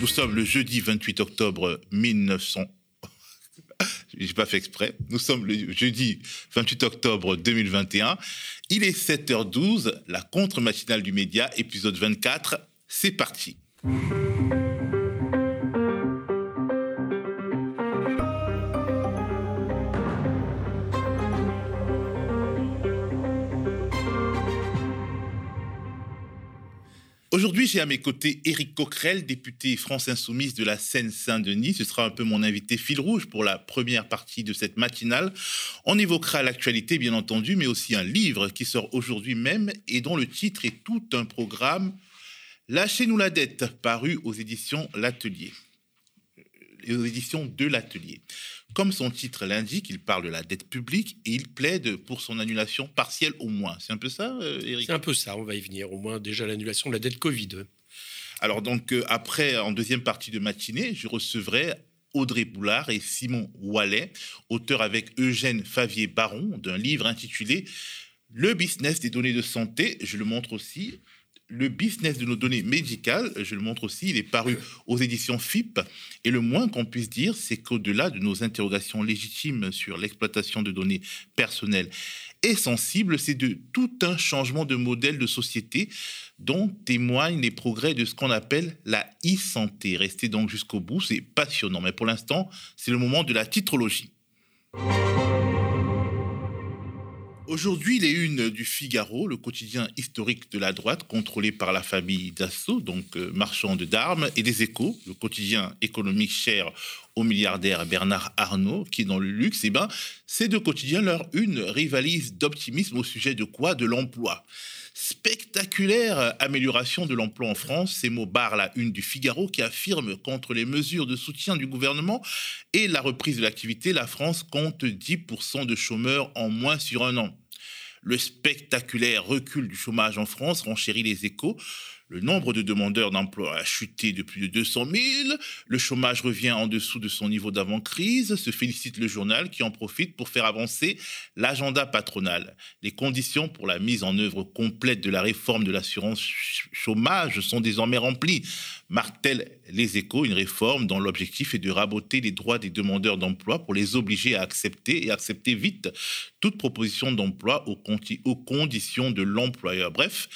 Nous sommes le jeudi 28 octobre 1900. J'ai pas fait exprès. Nous sommes le jeudi 28 octobre 2021. Il est 7h12, la contre-matinale du média, épisode 24. C'est parti. J'ai à mes côtés Éric Coquerel, député France Insoumise de la Seine-Saint-Denis. Ce sera un peu mon invité fil rouge pour la première partie de cette matinale. On évoquera l'actualité, bien entendu, mais aussi un livre qui sort aujourd'hui même et dont le titre est tout un programme Lâchez-nous la dette, paru aux éditions L'Atelier. Aux éditions de l'Atelier. Comme son titre l'indique, il parle de la dette publique et il plaide pour son annulation partielle au moins. C'est un peu ça, Eric? C'est un peu ça, on va y venir. Au moins déjà l'annulation de la dette Covid. Alors donc euh, après, en deuxième partie de matinée, je recevrai Audrey Boulard et Simon Wallet, auteurs avec Eugène Favier-Baron d'un livre intitulé Le business des données de santé. Je le montre aussi le business de nos données médicales, je le montre aussi, il est paru aux éditions FIP. Et le moins qu'on puisse dire, c'est qu'au-delà de nos interrogations légitimes sur l'exploitation de données personnelles et sensibles, c'est de tout un changement de modèle de société dont témoignent les progrès de ce qu'on appelle la e-santé. Restez donc jusqu'au bout, c'est passionnant. Mais pour l'instant, c'est le moment de la titrologie. Aujourd'hui, les unes du Figaro, le quotidien historique de la droite, contrôlé par la famille Dassault, donc euh, marchande d'armes, et des échos, le quotidien économique cher au milliardaire Bernard Arnault, qui dans le luxe, eh ben, ces deux quotidiens, leur une rivalise d'optimisme au sujet de quoi? De l'emploi. Spectaculaire amélioration de l'emploi en France, ces mots barrent la une du Figaro qui affirme contre les mesures de soutien du gouvernement et la reprise de l'activité, la France compte 10% de chômeurs en moins sur un an. Le spectaculaire recul du chômage en France renchérit les échos. Le nombre de demandeurs d'emploi a chuté de plus de 200 000. Le chômage revient en dessous de son niveau d'avant-crise. Se félicite le journal qui en profite pour faire avancer l'agenda patronal. Les conditions pour la mise en œuvre complète de la réforme de l'assurance chômage sont désormais remplies. Martèle les échos, une réforme dont l'objectif est de raboter les droits des demandeurs d'emploi pour les obliger à accepter et accepter vite toute proposition d'emploi aux, aux conditions de l'employeur. Bref,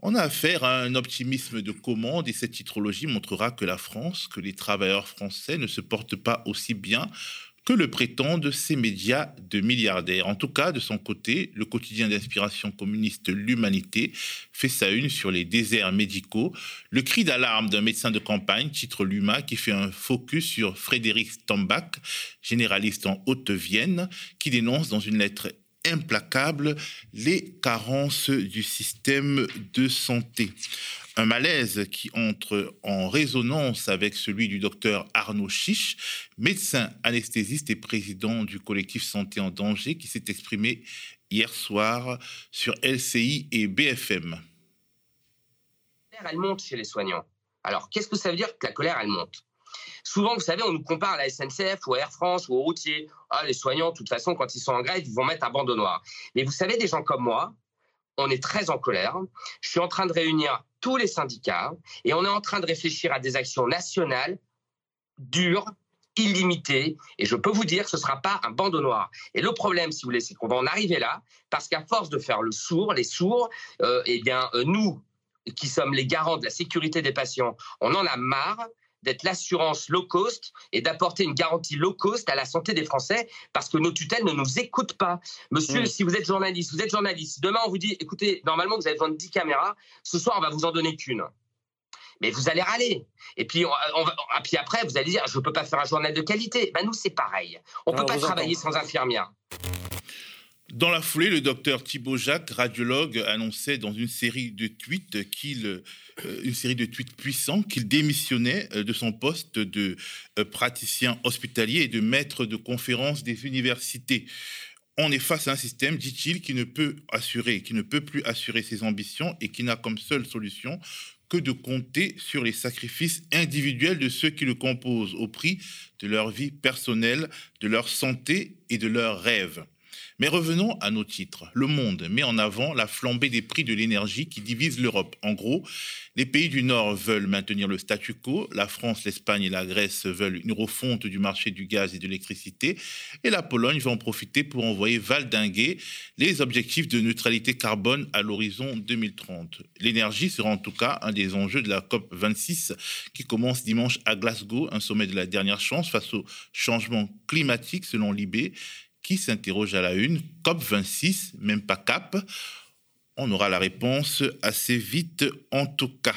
on a affaire à un optimisme de commande et cette titrologie montrera que la France, que les travailleurs français ne se portent pas aussi bien que le prétendent ces médias de milliardaires. En tout cas, de son côté, le quotidien d'inspiration communiste L'Humanité fait sa une sur les déserts médicaux. Le cri d'alarme d'un médecin de campagne, titre Luma, qui fait un focus sur Frédéric Stambach, généraliste en Haute-Vienne, qui dénonce dans une lettre implacable les carences du système de santé. Un malaise qui entre en résonance avec celui du docteur Arnaud Chiche, médecin anesthésiste et président du collectif Santé en danger, qui s'est exprimé hier soir sur LCI et BFM. Elle monte chez les soignants. Alors, qu'est-ce que ça veut dire que la colère, elle monte? Souvent, vous savez, on nous compare à la SNCF ou à Air France ou aux routiers. Ah, les soignants, de toute façon, quand ils sont en grève, ils vont mettre un bandeau noir. Mais vous savez, des gens comme moi, on est très en colère. Je suis en train de réunir tous les syndicats et on est en train de réfléchir à des actions nationales dures, illimitées. Et je peux vous dire ce ne sera pas un bandeau noir. Et le problème, si vous voulez, c'est qu'on va en arriver là parce qu'à force de faire le sourd, les sourds, euh, eh bien, euh, nous, qui sommes les garants de la sécurité des patients, on en a marre d'être l'assurance low cost et d'apporter une garantie low cost à la santé des Français parce que nos tutelles ne nous écoutent pas. Monsieur, mm. si vous êtes journaliste, vous êtes journaliste. Demain, on vous dit, écoutez, normalement, vous avez besoin de 10 caméras. Ce soir, on va vous en donner qu'une. Mais vous allez râler. Et puis, on, ah, puis après, vous allez dire, je ne peux pas faire un journal de qualité. Ben, nous, c'est pareil. On ne peut pas travailler sans infirmière. Dans la foulée, le docteur Thibault Jacques, radiologue, annonçait dans une série de tweets qu'il, euh, une série de tweets puissants, qu'il démissionnait euh, de son poste de euh, praticien hospitalier et de maître de conférence des universités. On est face à un système, dit-il, ne peut assurer, qui ne peut plus assurer ses ambitions et qui n'a comme seule solution que de compter sur les sacrifices individuels de ceux qui le composent au prix de leur vie personnelle, de leur santé et de leurs rêves. Mais revenons à nos titres. Le Monde met en avant la flambée des prix de l'énergie qui divise l'Europe. En gros, les pays du Nord veulent maintenir le statu quo, la France, l'Espagne et la Grèce veulent une refonte du marché du gaz et de l'électricité, et la Pologne va en profiter pour envoyer valdinguer les objectifs de neutralité carbone à l'horizon 2030. L'énergie sera en tout cas un des enjeux de la COP 26 qui commence dimanche à Glasgow, un sommet de la dernière chance face au changement climatique selon l'IB qui s'interroge à la une. COP26, même pas CAP. On aura la réponse assez vite en tout cas.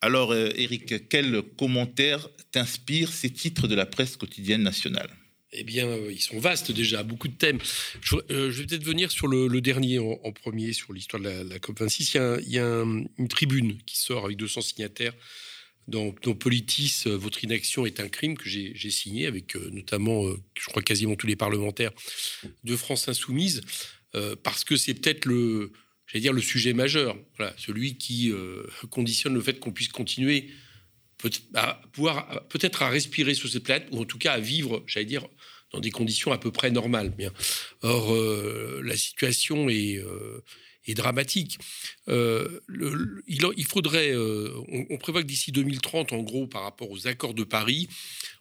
Alors, Eric, euh, quel commentaire t'inspire ces titres de la presse quotidienne nationale? Eh bien, euh, ils sont vastes déjà, beaucoup de thèmes. Je, euh, vais peut-être venir sur le, dernier en, premier, sur l'histoire de la, COP26. Il y a, une tribune qui sort avec 200 signataires dans, Politis, euh, votre inaction est un crime que j'ai signé avec euh, notamment, euh, je crois quasiment tous les parlementaires de France Insoumise, parce que c'est peut-être le, dire le sujet majeur, celui qui conditionne le fait qu'on puisse continuer à pouvoir peut-être à respirer sur cette planète ou en tout cas à vivre, j'allais dire, dans des conditions à peu près normales. Or, la situation est est dramatique. Euh, il, faudrait, euh, on, prévoit que d'ici 2030, en gros, par rapport aux accords de Paris,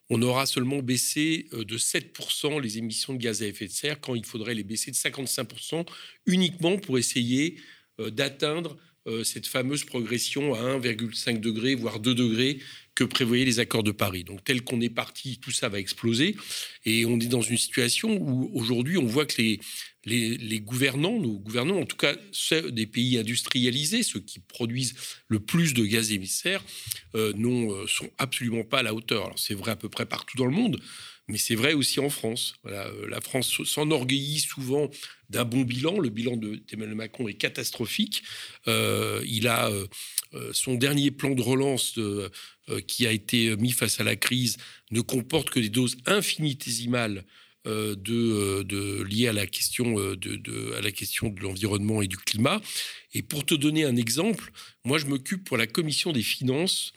on aura seulement baissé euh, de 7% les émissions de gaz à effet de serre, quand il faudrait les baisser de 55% uniquement pour essayer d'atteindre cette fameuse progression à 1,5 degré, voire 2 degrés que prévoyaient les accords de Paris. Donc tel qu'on est parti, tout ça va exploser. Et on est dans une situation où aujourd'hui on voit que les, gouvernants, nos gouvernants, en tout cas ceux des pays industrialisés, ceux qui produisent le plus de gaz émissaires, euh, non, euh, sont absolument pas à la hauteur. C'est vrai à peu près partout dans le monde, mais c'est vrai aussi en France. Euh, la France s'enorgueillit souvent d'un bon bilan. Le bilan d'Emmanuel Macron est catastrophique. il a son dernier plan de relance qui a été mis face à la crise ne comporte que des doses infinitésimales euh, de, euh, de, liées à la question euh, de, à la question de l'environnement et du climat. Et pour te donner un exemple, moi je m'occupe pour la commission des finances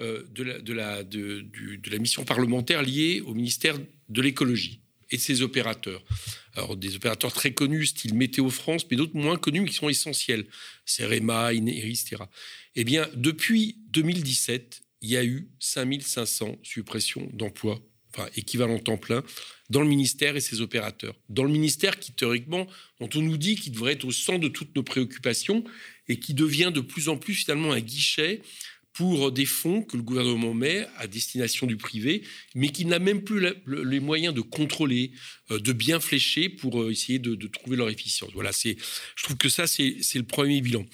de, la, de, la, mission parlementaire liée au ministère de l'écologie et de ses opérateurs. Alors, des opérateurs très connus, style Météo France, mais d'autres moins connus, mais qui sont essentiels. CEREMA, INERIS, etc. Eh bien, depuis 2017, il y a eu 5500 suppressions d'emplois, enfin, équivalent temps plein, dans le ministère et ses opérateurs. Dans le ministère qui, théoriquement, dont on nous dit qu'il devrait être au centre de toutes nos préoccupations et qui devient de plus en plus finalement un guichet pour des fonds que le gouvernement met à destination du privé, mais qui n'a même plus les moyens de contrôler, euh, de bien flécher pour euh, essayer de, trouver leur efficience. Voilà, c'est, je trouve que ça, c'est le premier bilan.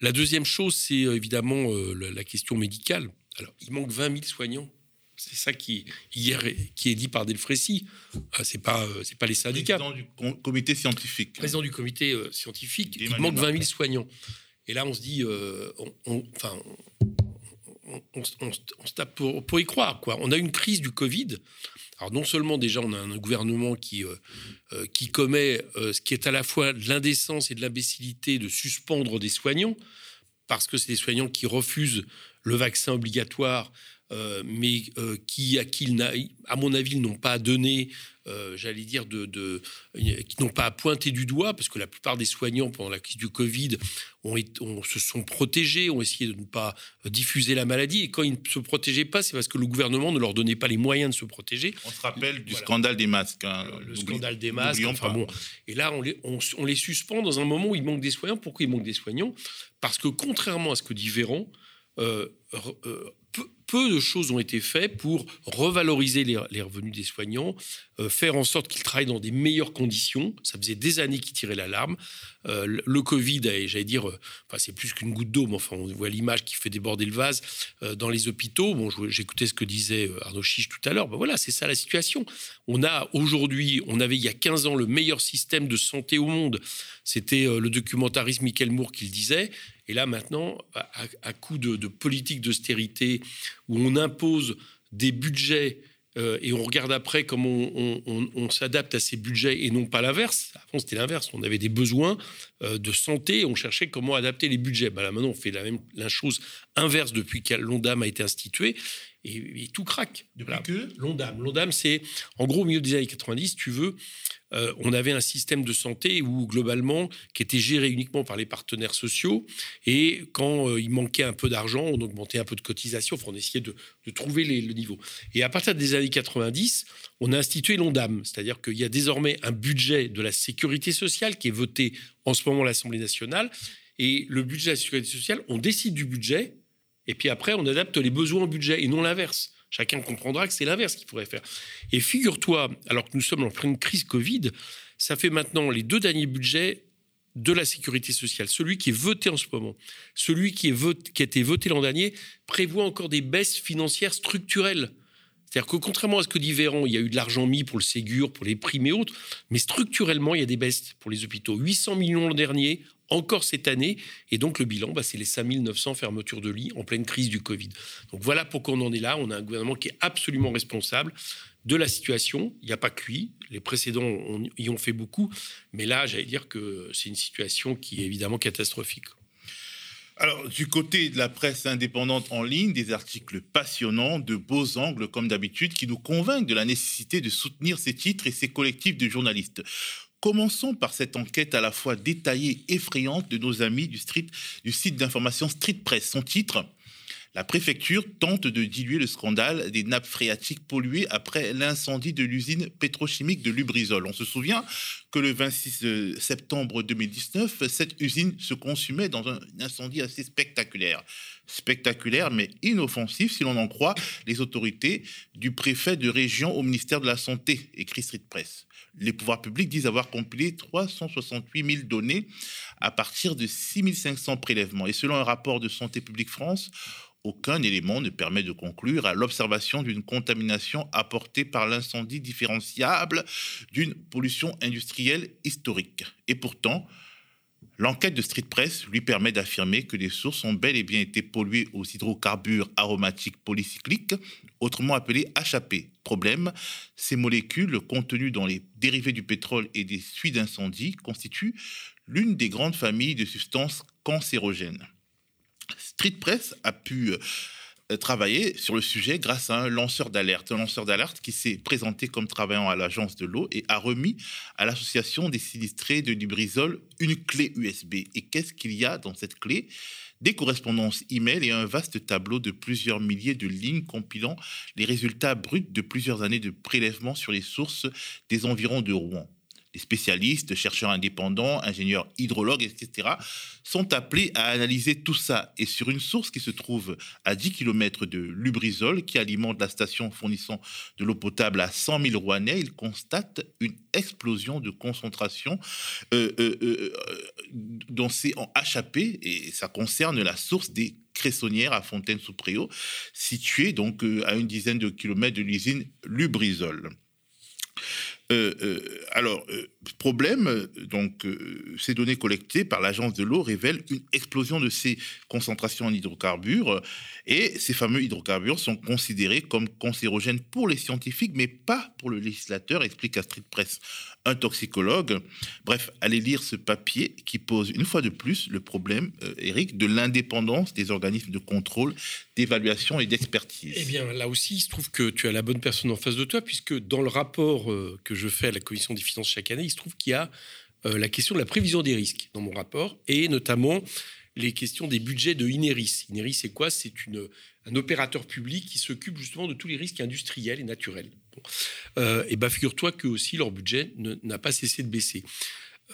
La deuxième chose, c'est euh, évidemment la question médicale. Alors, il manque 20 000 soignants c'est ça qui, hier, qui est dit par Delfrécy. C'est pas, c'est pas les syndicats. Président du comité scientifique. Président du comité scientifique. il manque 20 000 soignants. Et là, on se dit, on, enfin, on, se tape pour, y croire. Quoi. On a une crise du Covid. Alors non seulement déjà on a un gouvernement qui, qui commet ce qui est à la fois de l'indécence et de l'imbécilité de suspendre des soignants, parce que c'est des soignants qui refusent le vaccin obligatoire euh, mais euh, qui, à qui, à mon avis, n'ont pas donné, euh, j'allais dire, de, qui n'ont pas pointé du doigt, parce que la plupart des soignants pendant la crise du Covid ont, se sont protégés, ont essayé de ne pas diffuser la maladie, et quand ils ne se protégeaient pas, c'est parce que le gouvernement ne leur donnait pas les moyens de se protéger. On se rappelle du scandale des masques. Hein, le, scandale des masques. Enfin, bon. Et là, on les, on les suspend dans un moment où il manque des soignants. Pourquoi il manque des soignants? Parce que contrairement à ce que dit Véran, euh, euh, peu, de choses ont été faites pour revaloriser les, revenus des soignants, euh, faire en sorte qu'ils travaillent dans des meilleures conditions. Ça faisait des années qu'ils tiraient l'alarme. le Covid, j'allais dire, enfin, c'est plus qu'une goutte d'eau, mais enfin, on voit l'image qui fait déborder le vase dans les hôpitaux. Bon, j'écoutais ce que disait Arnaud Chiche tout à l'heure. Ben voilà, c'est ça la situation. On a aujourd'hui, on avait il y a 15 ans le meilleur système de santé au monde. C'était le documentariste Michael Moore qui le disait. Et là, maintenant, à, coup de, politique d'austérité, où on impose des budgets euh, et on regarde après comment on, s'adapte à ces budgets et non pas l'inverse. Avant, c'était l'inverse. On avait des besoins euh, de santé on cherchait comment adapter les budgets. Ben là, maintenant, on fait la même la chose inverse depuis que l'ONDAM a été institué et, tout craque. Depuis que L'ONDAM. L'ONDAM, c'est en gros au milieu des années 90, tu veux, euh, on avait un système de santé où, globalement, qui était géré uniquement par les partenaires sociaux. Et quand euh, il manquait un peu d'argent, on augmentait un peu de cotisation. On essayait de, trouver le niveau. Et à partir des années 90, on a institué l'ONDAM. C'est-à-dire qu'il y a désormais un budget de la sécurité sociale qui est voté en ce moment à l'Assemblée nationale. Et le budget de la sécurité sociale, on décide du budget. Et puis après, on adapte les besoins au budget et non l'inverse. Chacun comprendra que c'est l'inverse qu'il faudrait faire. Et figure-toi, alors que nous sommes en pleine crise Covid, ça fait maintenant les deux derniers budgets de la sécurité sociale. Celui qui est voté en ce moment, celui qui, a été voté l'an dernier, prévoit encore des baisses financières structurelles. C'est-à-dire que contrairement à ce que dit Véran, il y a eu de l'argent mis pour le Ségur, pour les primes et autres, mais structurellement, il y a des baisses pour les hôpitaux. 800 millions l'an dernier, encore cette année. Et donc le bilan, bah, c'est les 5900 fermetures de lits en pleine crise du Covid. Donc voilà pourquoi on en est là. On a un gouvernement qui est absolument responsable de la situation. Il n'y a pas lui. Les précédents y ont fait beaucoup. Mais là, j'allais dire que c'est une situation qui est évidemment catastrophique. Alors, du côté de la presse indépendante en ligne, des articles passionnants, de beaux angles, comme d'habitude, qui nous convainquent de la nécessité de soutenir ces titres et ces collectifs de journalistes. Commençons par cette enquête à la fois détaillée et effrayante de nos amis du, site d'information Street Press. Son titre la préfecture tente de diluer le scandale des nappes phréatiques polluées après l'incendie de l'usine pétrochimique de Lubrizol. On se souvient que le 26 euh, septembre 2019, cette usine se consumait dans un incendie assez spectaculaire. Spectaculaire, mais inoffensif si l'on en croit les autorités du préfet de région au ministère de la Santé, écrit Street Press. Les pouvoirs publics disent avoir compilé 368 000 données à partir de 6 500 prélèvements. Et selon un rapport de Santé publique France, aucun élément ne permet de conclure à l'observation d'une contamination apportée par l'incendie différenciable d'une pollution industrielle historique. Et pourtant, L'enquête de Street Press lui permet d'affirmer que les sources ont bel et bien été polluées aux hydrocarbures aromatiques polycycliques, autrement appelés HAP. Problème, ces molécules contenues dans les dérivés du pétrole et des suies d'incendie constituent l'une des grandes familles de substances cancérogènes. Street Press a pu euh, travailler sur le sujet grâce à un lanceur d'alerte. Un lanceur d'alerte qui s'est présenté comme travaillant à l'agence de l'eau et a remis à l'association des sinistrés de Lubrizol une clé USB. Et qu'est-ce qu'il y a dans cette clé? Des correspondances e-mail et un vaste tableau de plusieurs milliers de lignes compilant les résultats bruts de plusieurs années de prélèvements sur les sources des environs de Rouen les spécialistes, chercheurs indépendants, ingénieurs hydrologues, etc., sont appelés à analyser tout ça. Et sur une source qui se trouve à 10 km de Lubrizol, qui alimente la station fournissant de l'eau potable à 100 000 Rouennais, ils constatent une explosion de concentration euh, euh, euh, dont c'est en HAP, et ça concerne la source des Cressonnières à Fontaine-sous-Préau, située donc à une dizaine de kilomètres de l'usine Lubrizol. Euh, euh, alors, euh, problème, donc, ces données collectées par l'agence de l'eau révèlent une explosion de ces concentrations en hydrocarbures et ces fameux hydrocarbures sont considérés comme cancérogènes pour les scientifiques, mais pas pour le législateur, explique à Street Press un toxicologue. Bref, allez lire ce papier qui pose une fois de plus le problème, Eric, de l'indépendance des organismes de contrôle, d'évaluation et d'expertise. Eh bien, là aussi, il se trouve que tu as la bonne personne en face de toi, puisque dans le rapport que je fais à la commission des finances chaque année, il se trouve qu'il y a euh, la question de la prévision des risques dans mon rapport et notamment les questions des budgets de Ineris. Ineris, c'est quoi? C'est un opérateur public qui s'occupe justement de tous les risques industriels et naturels. Euh, et bah, figure-toi que aussi leur budget n'a pas cessé de baisser.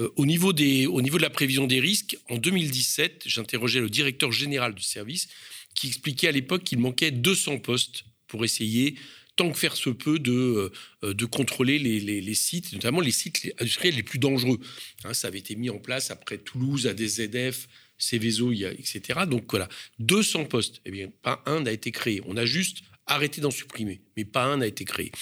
Euh, au, niveau des, au niveau de la prévision des risques, en 2017, j'interrogeais le directeur général du service qui expliquait à l'époque qu'il manquait 200 postes pour essayer tant que faire se peut, de, euh, de contrôler les, sites, notamment les sites industriels les plus dangereux. Hein, ça avait été mis en place après Toulouse, ADZF, Céveso, etc. Donc voilà, 200 postes. Eh bien, pas un n'a été créé. On a juste arrêté d'en supprimer, mais pas un n'a été créé.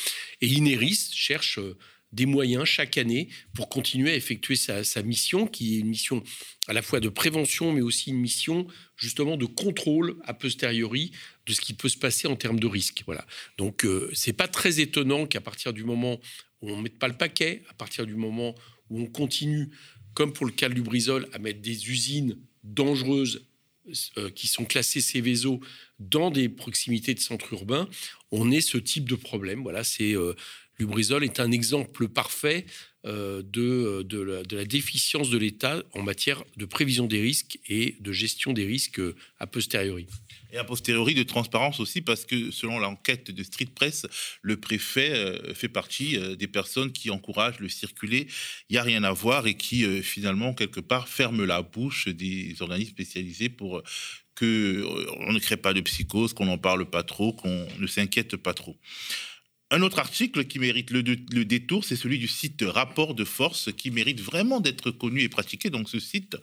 Et Ineris cherche euh, des moyens chaque année pour continuer à effectuer sa, mission, qui est une mission à la fois de prévention, mais aussi une mission justement de contrôle a posteriori de ce qui peut se passer en termes de risque. Voilà. Donc euh, c'est pas très étonnant qu'à partir du moment où on ne mette pas le paquet, à partir du moment où on continue, comme pour le cas du Brisol, à mettre des usines dangereuses euh, qui sont classées Céveso dans des proximités de centres urbains, on ait ce type de problème. Voilà, c'est euh, Lubrizol est un exemple parfait euh, de, de, la, déficience de l'État en matière de prévision des risques et de gestion des risques euh, a posteriori. Et a posteriori de transparence aussi, parce que selon l'enquête de Street Press, le préfet euh, fait partie des personnes qui encouragent le circuler. Il n'y a rien à voir et qui finalement, quelque part, ferment la bouche des organismes spécialisés pour que on ne crée pas de psychose, qu'on n'en parle pas trop, qu'on ne s'inquiète pas trop. Un autre article qui mérite le, détour, c'est celui du site Rapport de Force, qui mérite vraiment d'être connu et pratiqué. Donc ce site,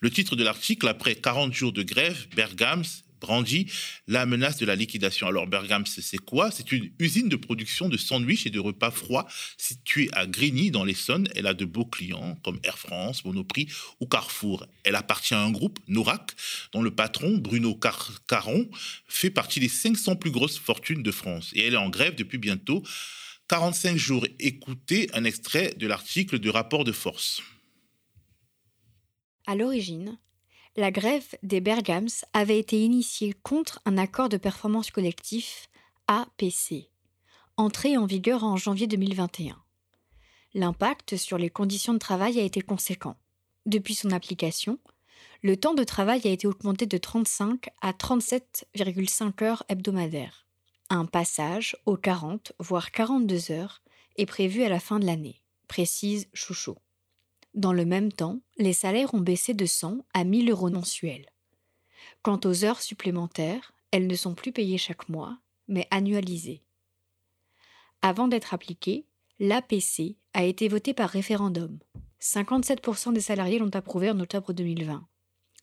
le titre de l'article, après 40 jours de grève, Bergams brandit la menace de la liquidation. Alors Bergams, c'est quoi? C'est une usine de production de sandwichs et de repas froids située à Grigny dans l'Essonne. Elle a de beaux clients comme Air France, Monoprix ou Carrefour. Elle appartient à un groupe, Norac, dont le patron, Bruno Caron, fait partie des 500 plus grosses fortunes de France. Et elle est en grève depuis bientôt 45 jours. Écoutez un extrait de l'article du rapport de force. À l'origine, la grève des Bergams avait été initiée contre un accord de performance collectif APC, entré en vigueur en janvier 2021. L'impact sur les conditions de travail a été conséquent. Depuis son application, le temps de travail a été augmenté de 35 à 37,5 heures hebdomadaires. Un passage aux 40 voire 42 heures est prévu à la fin de l'année, précise Chouchot. Dans le même temps, les salaires ont baissé de 100 à 1000 euros mensuels. Quant aux heures supplémentaires, elles ne sont plus payées chaque mois, mais annualisées. Avant d'être appliquée, l'APC a été votée par référendum. 57% des salariés l'ont approuvé en octobre 2020.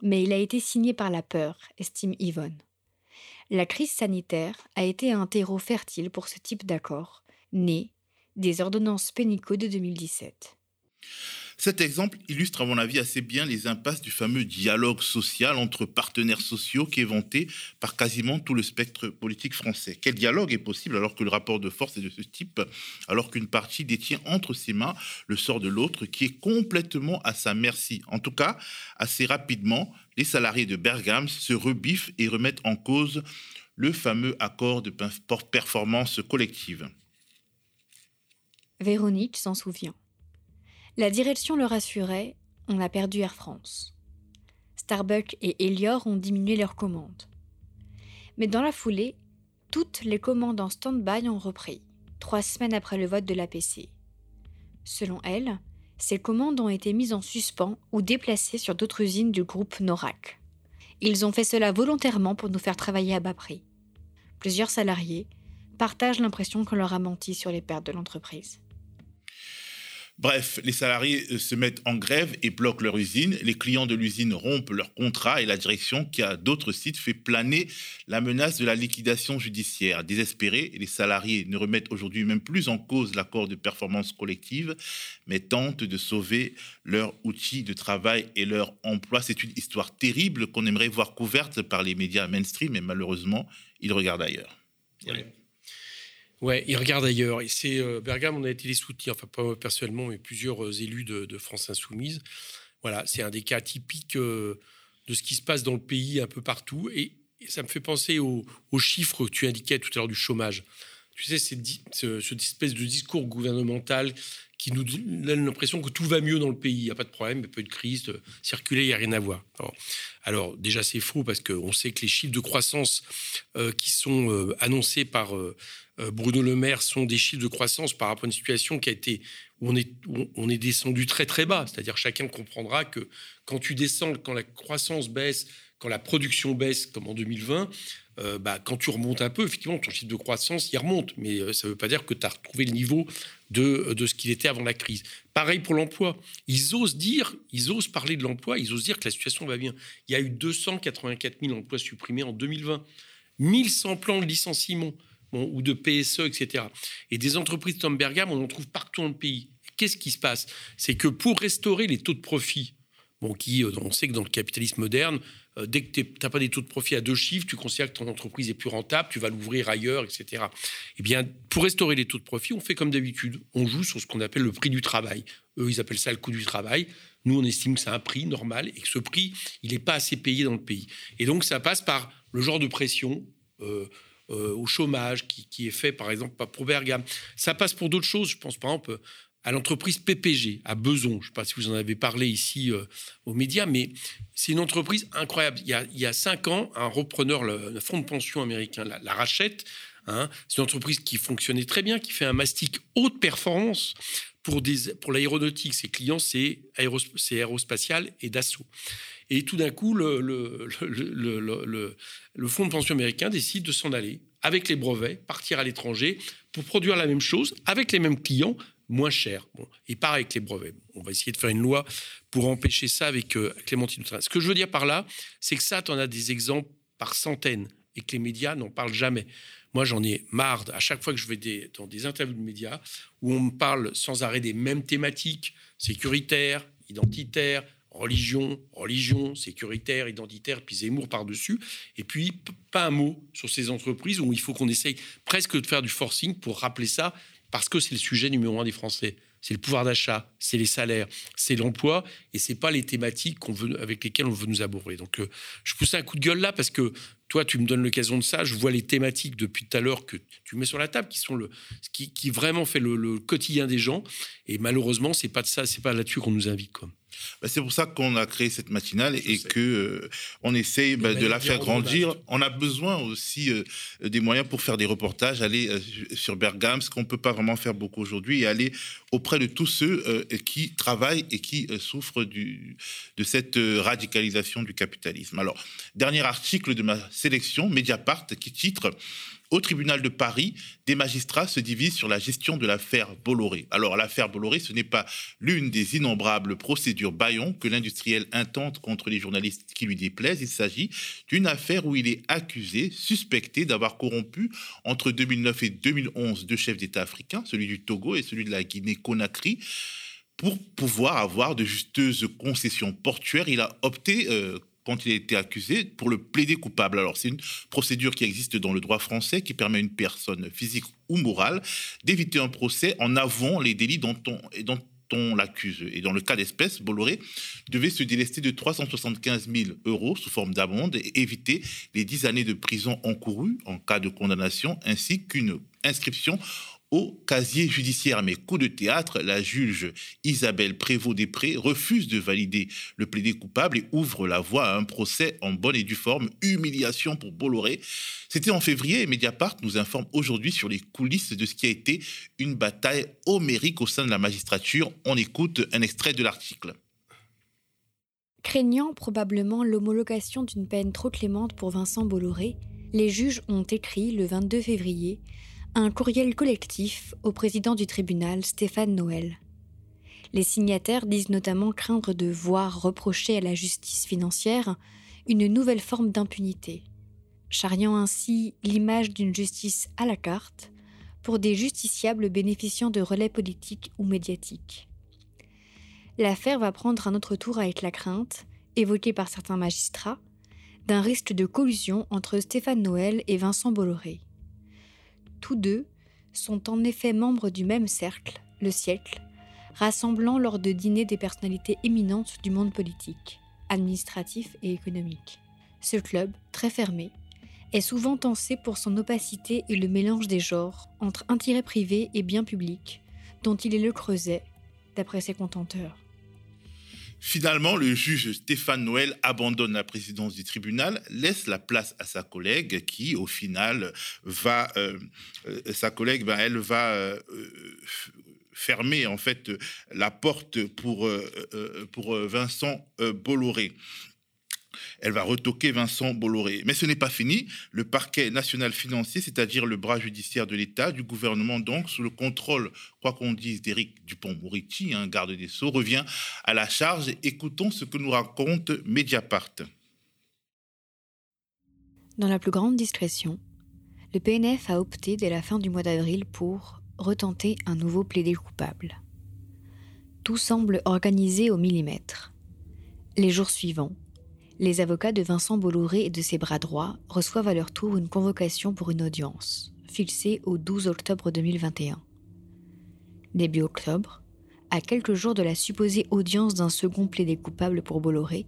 Mais il a été signé par la peur, estime Yvonne. La crise sanitaire a été un terreau fertile pour ce type d'accord, né des ordonnances Pénicaud de 2017. Cet exemple illustre, à mon avis, assez bien les impasses du fameux dialogue social entre partenaires sociaux qui est vanté par quasiment tout le spectre politique français. Quel dialogue est possible alors que le rapport de force est de ce type, alors qu'une partie détient entre ses mains le sort de l'autre qui est complètement à sa merci? En tout cas, assez rapidement, les salariés de Bergame se rebiffent et remettent en cause le fameux accord de performance collective. Véronique s'en souvient. La direction le rassurait, on a perdu Air France. Starbucks et Elior ont diminué leurs commandes. Mais dans la foulée, toutes les commandes en stand-by ont repris, trois semaines après le vote de l'APC. Selon elle, ces commandes ont été mises en suspens ou déplacées sur d'autres usines du groupe Norac. Ils ont fait cela volontairement pour nous faire travailler à bas prix. Plusieurs salariés partagent l'impression qu'on leur a menti sur les pertes de l'entreprise. Bref, les salariés euh, se mettent en grève et bloquent leur usine. Les clients de l'usine rompent leur contrat et la direction, qui a d'autres sites, fait planer la menace de la liquidation judiciaire. Désespérés, les salariés ne remettent aujourd'hui même plus en cause l'accord de performance collective, mais tentent de sauver leur outil de travail et leur emploi. C'est une histoire terrible qu'on aimerait voir couverte par les médias mainstream, mais malheureusement, ils regardent ailleurs. Ouais, il regarde ailleurs. Et c'est euh, Bergame, on a été les soutenir, enfin pas personnellement, mais plusieurs euh, élus de, France Insoumise. Voilà, c'est un des cas typiques euh, de ce qui se passe dans le pays un peu partout. Et, ça me fait penser aux, chiffres que tu indiquais tout à l'heure du chômage. Tu sais, c'est ce, cette espèce de discours gouvernemental qui nous donne l'impression que tout va mieux dans le pays. Il n'y a pas de problème, il n'y a pas de crise, de circuler, il n'y a rien à voir. Alors, déjà, c'est faux parce qu'on sait que les chiffres de croissance qui sont annoncés par euh, Bruno Le Maire sont des chiffres de croissance par rapport à une situation qui a été où on est, on est descendu très très bas. C'est-à-dire chacun comprendra que quand tu descends, quand la croissance baisse, quand la production baisse, comme en 2020, euh, bah, quand tu remontes un peu, effectivement, ton chiffre de croissance, il remonte. Mais euh, ça ne veut pas dire que tu as retrouvé le niveau de, de ce qu'il était avant la crise. Pareil pour l'emploi. Ils osent dire, ils osent parler de l'emploi, ils osent dire que la situation va bien. Il y a eu 284 000 emplois supprimés en 2020. 1100 plans de licenciement ou de PSE, etc. Et des entreprises Tom Bergam, on en trouve partout dans le pays. Qu'est-ce qui se passe? C'est que pour restaurer les taux de profit, bon, qui, euh, on sait que dans le capitalisme moderne, euh, dès que tu n'as pas des taux de profit à deux chiffres, tu considères que ton entreprise est plus rentable, tu vas l'ouvrir ailleurs, etc. Eh bien, pour restaurer les taux de profit, on fait comme d'habitude. On joue sur ce qu'on appelle le prix du travail. Eux, ils appellent ça le coût du travail. Nous, on estime que c'est un prix normal et que ce prix, il n'est pas assez payé dans le pays. Et donc, ça passe par le genre de pression. Euh, au chômage qui, est fait, par exemple, pour Bergame. Ça passe pour d'autres choses. Je pense, par exemple, à l'entreprise PPG, à Beson. Je ne sais pas si vous en avez parlé ici aux médias, mais c'est une entreprise incroyable. Il y, a, cinq ans, un repreneur, le, fonds de pension américain, la, rachète. Hein. C'est une entreprise qui fonctionnait très bien, qui fait un mastic haute performance pour, pour l'aéronautique. Ses clients, c'est aérospatial et Dassault. Et tout d'un coup, le, fonds de pension américain décide de s'en aller avec les brevets, partir à l'étranger pour produire la même chose avec les mêmes clients, moins cher. Bon, et pareil avec les brevets. On va essayer de faire une loi pour empêcher ça avec euh, Clémentine Ce que je veux dire par là, c'est que ça, tu en as des exemples par centaines et que les médias n'en parlent jamais. Moi, j'en ai marre à chaque fois que je vais dans des interviews de médias où on me parle sans arrêt des mêmes thématiques sécuritaires, identitaires, religion, religion, sécuritaire, identitaire, puis Zemmour par-dessus. Et puis, pas un mot sur ces entreprises où il faut qu'on essaye presque de faire du forcing pour rappeler ça, parce que c'est le sujet numéro un des Français. C'est le pouvoir d'achat, c'est les salaires, c'est l'emploi, et c'est pas les thématiques qu'on veut, avec lesquelles on veut nous aborder. Donc, euh, je pousse un coup de gueule là parce que toi, tu me donnes l'occasion de ça. Je vois les thématiques depuis tout à l'heure que tu mets sur la table, qui sont le, qui, vraiment fait le, quotidien des gens. Et malheureusement, c'est pas de ça, pas là-dessus qu'on nous invite. Quoi. Bah, c'est pour ça qu'on a créé cette matinale et que euh, on essaye bah, de la faire grandir. On a besoin aussi euh, des moyens pour faire des reportages, aller euh, sur Bergame, ce qu'on peut pas vraiment faire beaucoup aujourd'hui, et aller auprès de tous ceux qui travaillent et qui souffrent du, de cette radicalisation du capitalisme. Alors, dernier article de ma sélection, Mediapart, qui titre au tribunal de Paris, des magistrats se divisent sur la gestion de l'affaire Bolloré. Alors, l'affaire Bolloré, ce n'est pas l'une des innombrables procédures Bayon que l'industriel intente contre les journalistes qui lui déplaisent. Il s'agit d'une affaire où il est accusé, suspecté d'avoir corrompu entre 2009 et 2011 deux chefs d'État africains, celui du Togo et celui de la Guinée-Conakry pour pouvoir avoir de justeuses concessions portuaires. Il a opté, euh, quand il a été accusé pour le plaider coupable. Alors c'est une procédure qui existe dans le droit français qui permet à une personne physique ou morale d'éviter un procès en avouant les délits dont on, dont on l'accuse. Et dans le cas d'espèce, Bolloré devait se délester de 375 000 euros sous forme d'amende et éviter les 10 années de prison encourues en cas de condamnation, ainsi qu'une inscription au casier judiciaire. Mais coup de théâtre, la juge Isabelle Prévost-Després refuse de valider le plaidé coupable et ouvre la voie à un procès en bonne et due forme. Humiliation pour Bolloré. C'était en février et Mediapart nous informe aujourd'hui sur les coulisses de ce qui a été une bataille homérique au sein de la magistrature. On écoute un extrait de l'article. Craignant probablement l'homologation d'une peine trop clémente pour Vincent Bolloré, les juges ont écrit le 22 février un courriel collectif au président du tribunal, Stéphane Noël. Les signataires disent notamment craindre de voir reprocher à la justice financière une nouvelle forme d'impunité, charriant ainsi l'image d'une justice à la carte pour des justiciables bénéficiant de relais politiques ou médiatiques. L'affaire va prendre un autre tour avec la crainte, évoquée par certains magistrats, d'un risque de collusion entre Stéphane Noël et Vincent Bolloré. Tous deux sont en effet membres du même cercle, le siècle, rassemblant lors de dîners des personnalités éminentes du monde politique, administratif et économique. Ce club, très fermé, est souvent tensé pour son opacité et le mélange des genres entre intérêt privé et bien public, dont il est le creuset, d'après ses contenteurs. Finalement, le juge Stéphane Noël abandonne la présidence du tribunal, laisse la place à sa collègue qui, au final, va, euh, euh, sa collègue, ben, elle va euh, fermer en fait la porte pour, pour Vincent Bolloré. Elle va retoquer Vincent Bolloré. Mais ce n'est pas fini. Le parquet national financier, c'est-à-dire le bras judiciaire de l'État, du gouvernement donc, sous le contrôle, quoi qu'on dise, d'Éric Dupont-Moretti, un garde des Sceaux, revient à la charge. Écoutons ce que nous raconte Mediapart. Dans la plus grande discrétion, le PNF a opté dès la fin du mois d'avril pour retenter un nouveau plaidé coupable. Tout semble organisé au millimètre. Les jours suivants, les avocats de Vincent Bolloré et de ses bras droits reçoivent à leur tour une convocation pour une audience, fixée au 12 octobre 2021. Début octobre, à quelques jours de la supposée audience d'un second plaidé coupable pour Bolloré,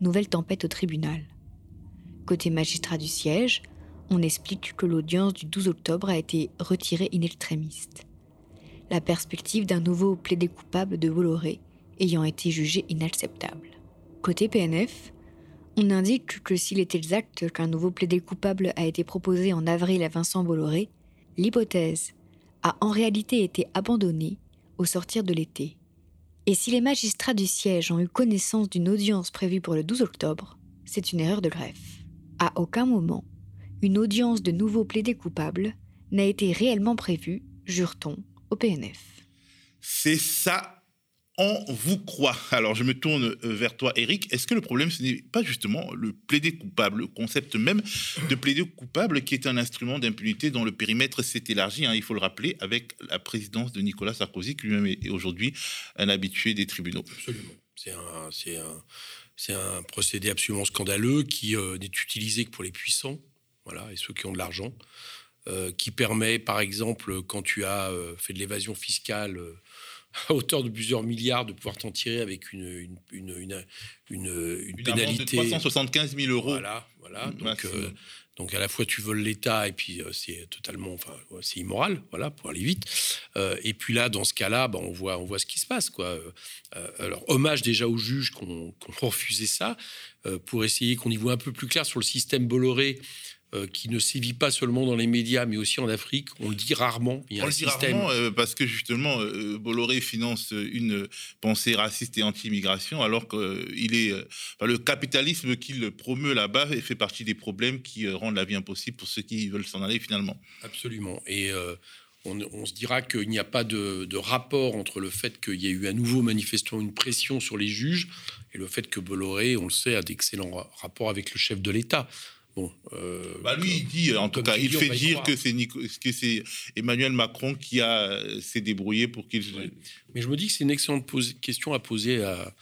nouvelle tempête au tribunal. Côté magistrat du siège, on explique que l'audience du 12 octobre a été retirée in extremis. La perspective d'un nouveau plaidé coupable de Bolloré ayant été jugée inacceptable. Côté PNF, on indique que s'il est exact qu'un nouveau plaidé coupable a été proposé en avril à Vincent Bolloré, l'hypothèse a en réalité été abandonnée au sortir de l'été. Et si les magistrats du siège ont eu connaissance d'une audience prévue pour le 12 octobre, c'est une erreur de greffe. À aucun moment, une audience de nouveau plaidé coupable n'a été réellement prévue, jure-t-on, au PNF. C'est ça on vous croit. Alors je me tourne euh, vers toi, Eric. Est-ce que le problème, ce n'est pas justement le plaider coupable, le concept même de plaider coupable qui est un instrument d'impunité dont le périmètre s'est élargi, hein, il faut le rappeler, avec la présidence de Nicolas Sarkozy, qui lui-même est aujourd'hui un habitué des tribunaux Absolument. C'est un, procédé absolument scandaleux qui euh, n'est utilisé que pour les puissants, voilà, et ceux qui ont de l'argent, euh, qui permet, par exemple, quand tu as fait de l'évasion fiscale à hauteur de plusieurs milliards de pouvoir t'en tirer avec une, une, une, une, pénalité. de 375 000 euros. Voilà, voilà. Donc, euh, donc à la fois tu voles l'État et puis euh, c'est totalement, enfin c'est immoral, voilà, pour aller vite. Euh, et puis là, dans ce cas-là, bah, on voit, on voit ce qui se passe, quoi. alors hommage déjà aux juges qu'on refusé ça pour essayer qu'on y voit un peu plus clair sur le système Bolloré euh, qui ne sévit pas seulement dans les médias, mais aussi en Afrique. On le dit rarement. Il y a on le dit rarement euh, parce que justement, euh, Bolloré finance une pensée raciste et anti-immigration, alors que il est le capitalisme qu'il promeut là-bas fait partie des problèmes qui rendent la vie impossible pour ceux qui veulent s'en aller finalement. Absolument. Et on, se dira qu'il n'y a pas de, de, rapport entre le fait qu'il y ait eu à nouveau manifestement une pression sur les juges et le fait que Bolloré, on le sait, a d'excellents rapports avec le chef de l'État. Bon, euh, bah lui, il dit, en tout cas, il fait dire que c'est que c'est Emmanuel Macron qui a euh, s'est débrouillé pour qu'il. Mais je me dis que c'est une excellente question à poser à,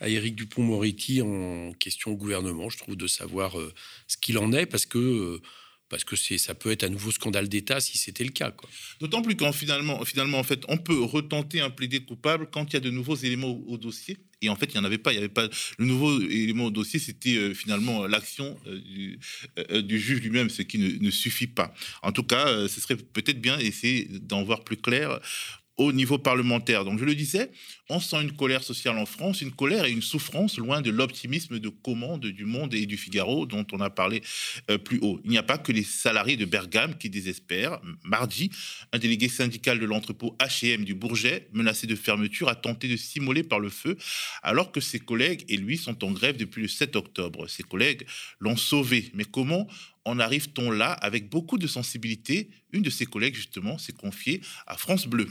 à Éric Dupont-Moretti en question au gouvernement. Je trouve de savoir euh, ce qu'il en est, parce que parce que ça peut être un nouveau scandale d'État si c'était le cas. D'autant plus qu'en finalement, finalement, en fait, on peut retenter un plaidé coupable quand il y a de nouveaux éléments au, dossier. Et en fait, il n'y en avait pas. Il y avait pas le nouveau élément au dossier, c'était euh, finalement l'action euh, euh, du, juge lui-même, ce qui ne, ne, suffit pas. En tout cas, ce serait peut-être bien essayer d'en voir plus clair au niveau parlementaire. Donc je le disais, on sent une colère sociale en France, une colère et une souffrance loin de l'optimisme de commande du Monde et du Figaro dont on a parlé euh, plus haut. Il n'y a pas que les salariés de Bergame qui désespèrent. Mardi, un délégué syndical de l'entrepôt H&M du Bourget, menacé de fermeture, a tenté de s'immoler par le feu alors que ses collègues et lui sont en grève depuis le 7 octobre. Ses collègues l'ont sauvé. Mais comment en arrive-t-on là avec beaucoup de sensibilité? Une de ses collègues, justement, s'est confiée à France Bleu.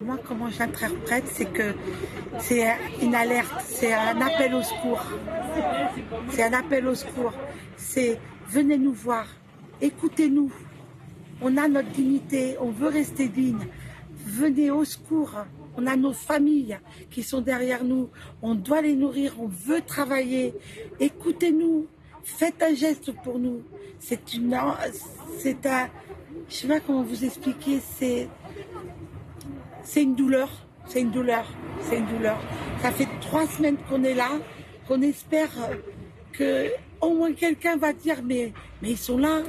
Moi, comment j'interprète, c'est que c'est une alerte, c'est un appel au secours. C'est un appel au secours. C'est venez nous voir, écoutez-nous. On a notre dignité, on veut rester digne. Venez au secours. On a nos familles qui sont derrière nous. On doit les nourrir, on veut travailler. Écoutez-nous. Faites un geste pour nous. C'est une, c'est un, je sais pas comment vous expliquer, c'est, c'est une douleur, c'est une douleur, c'est une douleur. Ça fait trois semaines qu'on est là, qu'on espère que au moins quelqu'un va dire mais, mais ils sont là,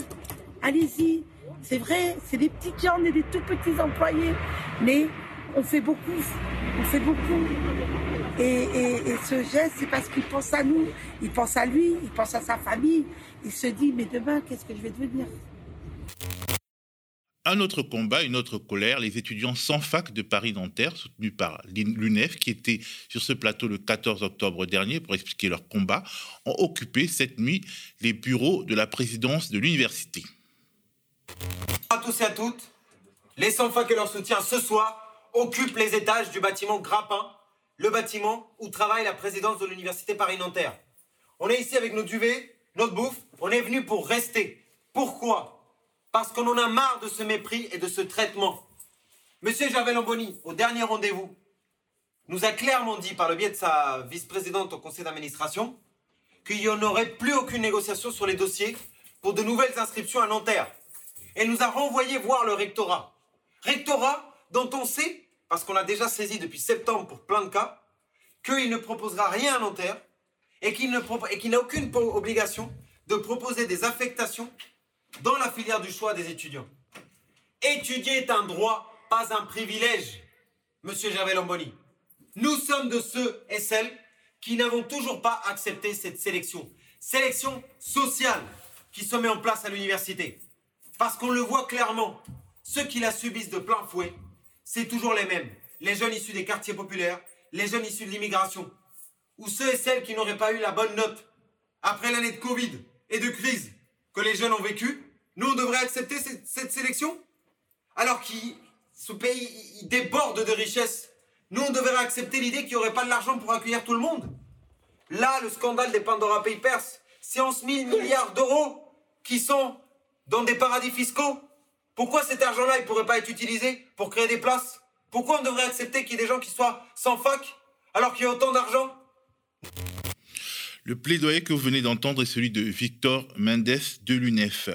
allez-y. C'est vrai, c'est des petits gens, on est des tout petits employés, mais on fait beaucoup, on fait beaucoup. Et, et ce geste, c'est parce qu'il pense à nous, il pense à lui, il pense à sa famille. Il se dit, mais demain, qu'est-ce que je vais devenir? Un autre combat, une autre colère, les étudiants sans fac de Paris-Nanterre, soutenus par l'UNEF, qui étaient sur ce plateau le 14 octobre dernier pour expliquer leur combat, ont occupé cette nuit les bureaux de la présidence de l'université. À tous et à toutes, les sans fac et leur soutien ce soir occupent les étages du bâtiment Grappin, le bâtiment où travaille la présidence de l'université Paris-Nanterre. On est ici avec nos duvets, notre bouffe, on est venu pour rester. Pourquoi? Parce qu'on en a marre de ce mépris et de ce traitement. Monsieur Javel Lamboni, au dernier rendez-vous, nous a clairement dit par le biais de sa vice-présidente au conseil d'administration qu'il n'y en aurait plus aucune négociation sur les dossiers pour de nouvelles inscriptions à Nanterre. Et nous a renvoyé voir le rectorat. Rectorat dont on sait, parce qu'on l'a déjà saisi depuis septembre pour plein de cas, qu'il ne proposera rien à Nanterre et qu'il n'a aucune obligation de proposer des affectations dans la filière du choix des étudiants. Étudier est un droit, pas un privilège, monsieur Gervais Lamboni. Nous sommes de ceux et celles qui n'avons toujours pas accepté cette sélection. Sélection sociale qui se met en place à l'université. Parce qu'on le voit clairement, ceux qui la subissent de plein fouet, c'est toujours les mêmes. Les jeunes issus des quartiers populaires, les jeunes issus de l'immigration, ou ceux et celles qui n'auraient pas eu la bonne note après l'année de Covid et de crise que les jeunes ont vécu, nous, on devrait accepter cette, sélection? Alors que ce pays il déborde de richesses. Nous, on devrait accepter l'idée qu'il n'y aurait pas de l'argent pour accueillir tout le monde. Là, le scandale des Pandora Papers, c'est 11 000 milliards d'euros qui sont dans des paradis fiscaux. Pourquoi cet argent-là, il ne pourrait pas être utilisé pour créer des places? Pourquoi on devrait accepter qu'il y ait des gens qui soient sans fac alors qu'il y a autant d'argent? Le plaidoyer que vous venez d'entendre est celui de Victor Mendes de l'UNEF.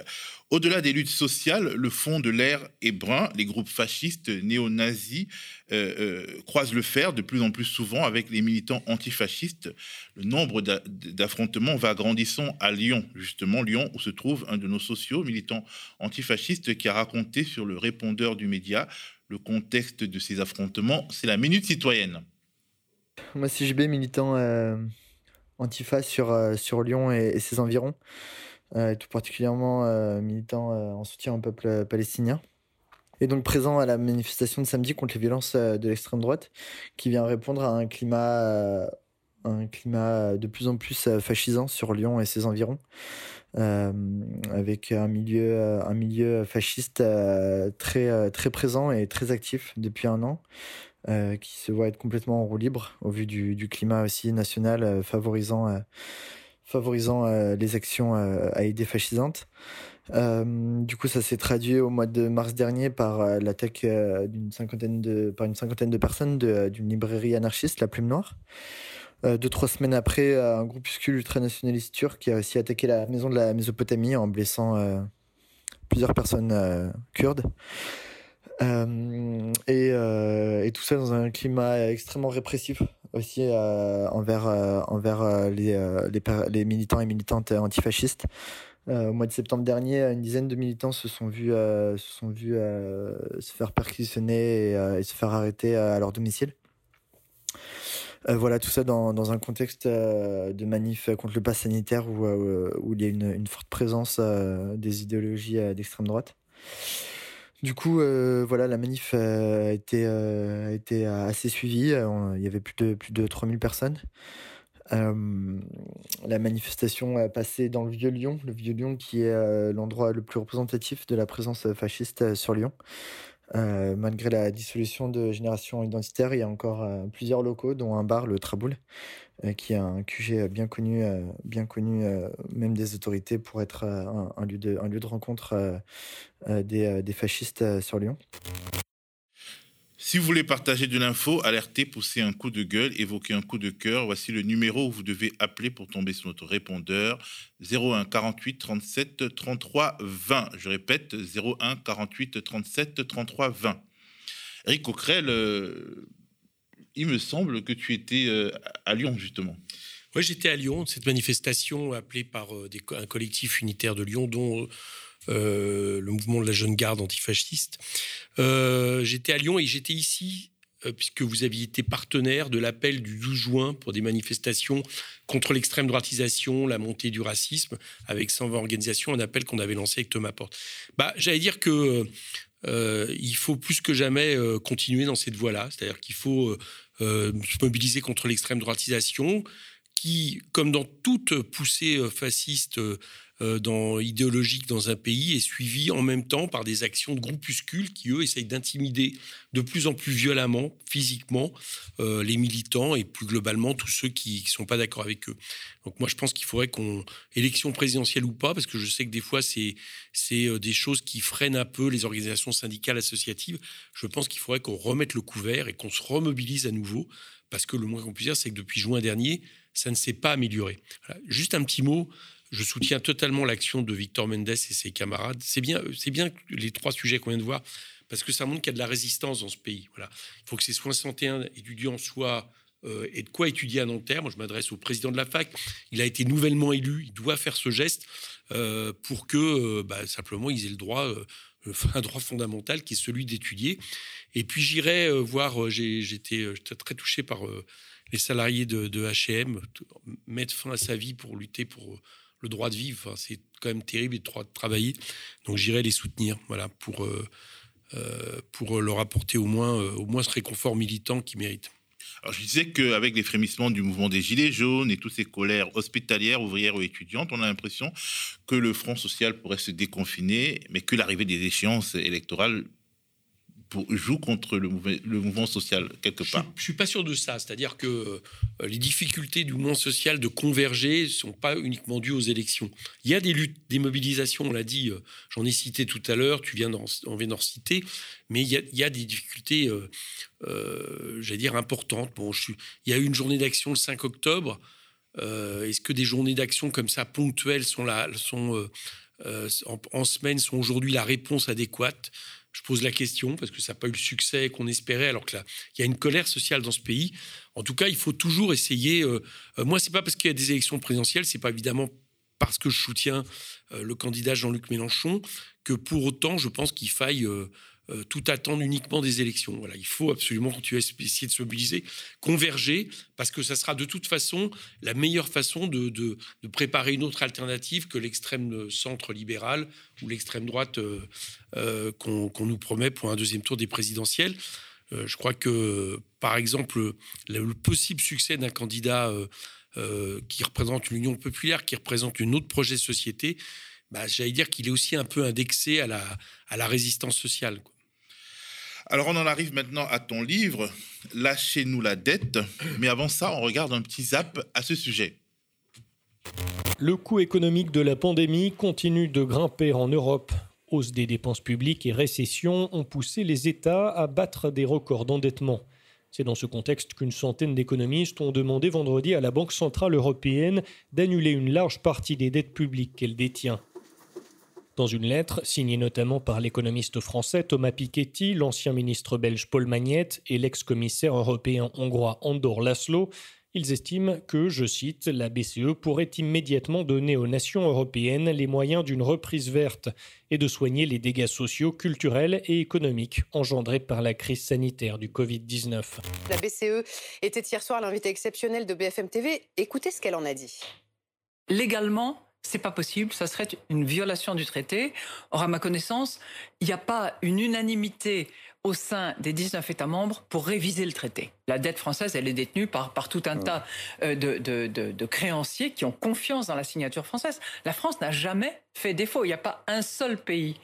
Au-delà des luttes sociales, le fond de l'air est brun. Les groupes fascistes néo-nazis euh, euh, croisent le fer de plus en plus souvent avec les militants antifascistes. Le nombre d'affrontements va grandissant à Lyon, justement, Lyon où se trouve un de nos sociaux, militants antifascistes, qui a raconté sur le répondeur du média le contexte de ces affrontements. C'est la Minute Citoyenne. Moi, c'est JB, militant euh, antifa sur, euh, sur Lyon et, ses environs, euh, tout particulièrement euh, militant en soutien au peuple palestinien. Et donc présent à la manifestation de samedi contre les violences de l'extrême droite, qui vient répondre à un climat, un climat de plus en plus fascisant sur Lyon et ses environs. avec un milieu, un milieu fasciste très, très présent et très actif depuis un an, euh, qui se voit être complètement en roue libre au vu du, climat aussi national euh, favorisant, euh, favorisant les actions à idées fascisantes. du coup, ça s'est traduit au mois de mars dernier par l'attaque d'une cinquantaine de, par une cinquantaine de personnes d'une librairie anarchiste, la Plume Noire. deux, trois semaines après, un groupuscule ultranationaliste turc a aussi attaqué la maison de la Mésopotamie en blessant plusieurs personnes kurdes. Euh, et, euh, et, tout ça dans un climat extrêmement répressif aussi euh, envers, envers les, les, les, militants et militantes antifascistes. au mois de septembre dernier, une dizaine de militants se sont vus, se, sont vus se faire perquisitionner et, se faire arrêter à leur domicile. voilà, tout ça dans, dans un contexte de manif contre le pass sanitaire où, où il y a une, une forte présence des idéologies d'extrême droite. Du coup, euh, voilà, la manif euh, a été, euh, été assez suivie. Il y avait plus de, plus de 3000 personnes. la manifestation a passé dans le Vieux-Lyon, le Vieux-Lyon qui est l'endroit le plus représentatif de la présence fasciste sur Lyon. malgré la dissolution de Génération Identitaire, il y a encore plusieurs locaux, dont un bar, le Traboul, qui est un QG bien connu, bien connu même des autorités pour être un, lieu, de, un lieu de rencontre des, des, fascistes sur Lyon. Si vous voulez partager de l'info, alerter, pousser un coup de gueule, évoquer un coup de cœur, voici le numéro où vous devez appeler pour tomber sur notre répondeur 01 48 37 33 20. Je répète 01 48 37 33 20. Eric Coquerel, il me semble que tu étais euh, à Lyon, justement. Oui, j'étais à Lyon, cette manifestation appelée par euh, un collectif unitaire de Lyon, dont euh, le mouvement de la jeune garde antifasciste. j'étais à Lyon et j'étais ici puisque vous aviez été partenaire de l'appel du 12 juin pour des manifestations contre l'extrême droitisation, la montée du racisme, avec 120 organisations, un appel qu'on avait lancé avec Thomas Porte. Bah, J'allais dire que il faut plus que jamais euh, continuer dans cette voie-là. C'est-à-dire qu'il faut euh, se mobiliser contre l'extrême droitisation, qui, comme dans toute poussée fasciste euh, dans, idéologique dans un pays est suivi en même temps par des actions de groupuscules qui, eux, essayent d'intimider de plus en plus violemment, physiquement, euh, les militants et plus globalement tous ceux qui ne sont pas d'accord avec eux. Donc moi, je pense qu'il faudrait qu'on, élection présidentielle ou pas, parce que je sais que des fois, c'est, c'est euh, des choses qui freinent un peu les organisations syndicales associatives, je pense qu'il faudrait qu'on remette le couvert et qu'on se remobilise à nouveau, parce que le moins qu'on puisse dire, c'est que depuis juin dernier, ça ne s'est pas amélioré. Juste un petit mot je soutiens totalement l'action de Victor Mendes et ses camarades. C'est bien, c'est bien les trois sujets qu'on vient de voir, parce que ça montre qu'il y a de la résistance dans ce pays. Voilà. Il faut que ces 61 étudiants soient et de quoi étudier à Nanterre. Moi, je m'adresse au président de la fac. Il a été nouvellement élu. Il doit faire ce geste pour que bah, simplement ils aient le droit, un droit fondamental qui est celui d'étudier. Et puis j'irai voir. J'étais très touché par les salariés de H&M mettre fin à sa vie pour lutter pour le droit de vivre. c'est quand même terrible et de travailler. Donc j'irai les soutenir, voilà, pour, euh, euh, pour leur apporter au moins, euh, au moins ce réconfort militant qu'ils méritent. Alors, je disais qu'avec les frémissements du mouvement des Gilets jaunes et toutes ces colères hospitalières, ouvrières ou étudiantes, on a l'impression que le Front social pourrait se déconfiner, mais que l'arrivée des échéances électorales joue contre le, mouvement social quelque part. Je, ne suis pas sûr de ça. C'est-à-dire que euh, les difficultés du mouvement social de converger sont pas uniquement dues aux élections. Il y a des luttes, des mobilisations. On l'a dit. Euh, j'en ai cité tout à l'heure. Tu viens d'en, on vient d'en citer. Mais il y, a, des difficultés, euh, j'allais dire importantes. Bon, je suis, il y a eu une journée d'action le 5 octobre. est-ce que des journées d'action comme ça ponctuelles sont là, sont en, en, semaine sont aujourd'hui la réponse adéquate? Je pose la question parce que ça n'a pas eu le succès qu'on espérait, alors qu'il y a une colère sociale dans ce pays. En tout cas, il faut toujours essayer. Euh, euh, moi, c'est pas parce qu'il y a des élections présidentielles, c'est pas évidemment parce que je soutiens euh, le candidat Jean-Luc Mélenchon que pour autant, je pense qu'il faille euh, tout attendre uniquement des élections. Voilà, il faut absolument à essayer de se mobiliser, converger, parce que ça sera de toute façon la meilleure façon de, de, préparer une autre alternative que l'extrême centre libéral ou l'extrême droite euh, euh, qu'on nous promet pour un deuxième tour des présidentielles. je crois que, par exemple, le, possible succès d'un candidat qui représente l'Union populaire, qui représente une autre projet de société, bah, j'allais dire qu'il est aussi un peu indexé à la, à la résistance sociale. Alors on en arrive maintenant à ton livre, Lâchez-nous la dette. Mais avant ça, on regarde un petit zap à ce sujet. Le coût économique de la pandémie continue de grimper en Europe. Hausse des dépenses publiques et récession ont poussé les États à battre des records d'endettement. C'est dans ce contexte qu'une centaine d'économistes ont demandé vendredi à la Banque centrale européenne d'annuler une large partie des dettes publiques qu'elle détient. Dans une lettre, signée notamment par l'économiste français Thomas Piketty, l'ancien ministre belge Paul Magnette et l'ex-commissaire européen hongrois Andor Laszlo, ils estiment que, je cite, la BCE pourrait immédiatement donner aux nations européennes les moyens d'une reprise verte et de soigner les dégâts sociaux, culturels et économiques engendrés par la crise sanitaire du Covid-19. La BCE était hier soir l'invité exceptionnel de BFM TV. Écoutez ce qu'elle en a dit. Légalement, c'est pas possible, ça serait une violation du traité. Or, à ma connaissance, il n'y a pas une unanimité au sein des 19 États membres pour réviser le traité. La dette française, elle est détenue par, par tout un tas euh, de, de, créanciers qui ont confiance dans la signature française. La France n'a jamais fait défaut. Il n'y a pas un seul pays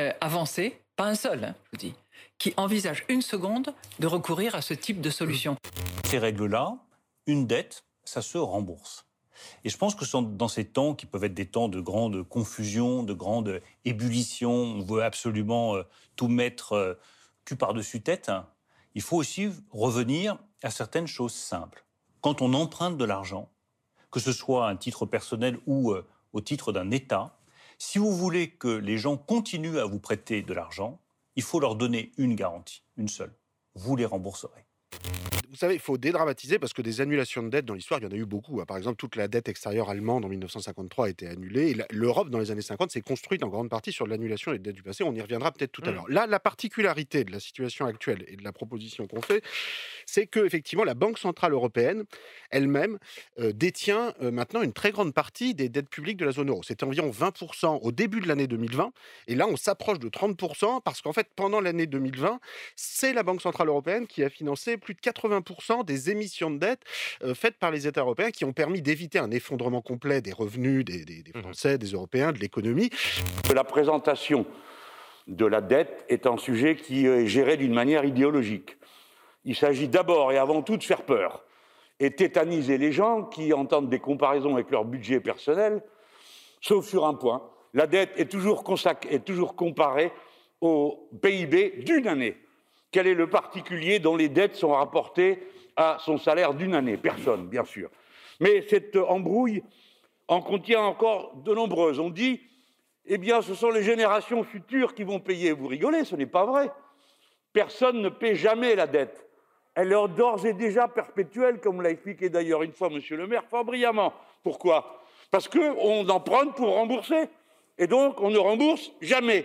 euh, avancé, pas un seul, hein, je vous dis, qui envisage une seconde de recourir à ce type de solution. Ces règles-là, une dette, ça se rembourse. Et je pense que dans ces temps qui peuvent être des temps de grande confusion, de grande ébullition, on veut absolument euh, tout mettre euh, cul par-dessus tête, il faut aussi revenir à certaines choses simples. Quand on emprunte de l'argent, que ce soit à un titre personnel ou euh, au titre d'un État, si vous voulez que les gens continuent à vous prêter de l'argent, il faut leur donner une garantie, une seule. Vous les rembourserez vous savez, il faut dédramatiser parce que des annulations de dettes dans l'histoire, il y en a eu beaucoup. Hein. Par exemple, toute la dette extérieure allemande en 1953 a été annulée. L'Europe, dans les années 50, s'est construite en grande partie sur l'annulation des dettes du passé. On y reviendra peut-être tout à mmh. l'heure. Là, la particularité de la situation actuelle et de la proposition qu'on fait, c'est que effectivement, la Banque centrale européenne elle-même euh, détient euh, maintenant une très grande partie des dettes publiques de la zone euro. C'était environ 20% au début de l'année 2020, et là, on s'approche de 30% parce qu'en fait, pendant l'année 2020, c'est la Banque centrale européenne qui a financé plus de 80 des émissions de dette euh, faites par les États européens qui ont permis d'éviter un effondrement complet des revenus des, mmh Français, des Européens, de l'économie. La présentation de la dette est un sujet qui est géré d'une manière idéologique. Il s'agit d'abord et avant tout de faire peur et tétaniser les gens qui entendent des comparaisons avec leur budget personnel, sauf sur un point. La dette est toujours, est toujours comparée au PIB d'une année. Quel est le particulier dont les dettes sont rapportées à son salaire d'une année? Personne, bien sûr. Mais cette embrouille en contient encore de nombreuses. On dit, eh bien, ce sont les générations futures qui vont payer. Vous rigolez, ce n'est pas vrai. Personne ne paie jamais la dette. elle est d'ores et déjà perpétuelle, comme l'a expliqué d'ailleurs une fois Monsieur le maire fort brillamment. Pourquoi? Parce qu'on emprunte pour rembourser. Et donc, on ne rembourse jamais.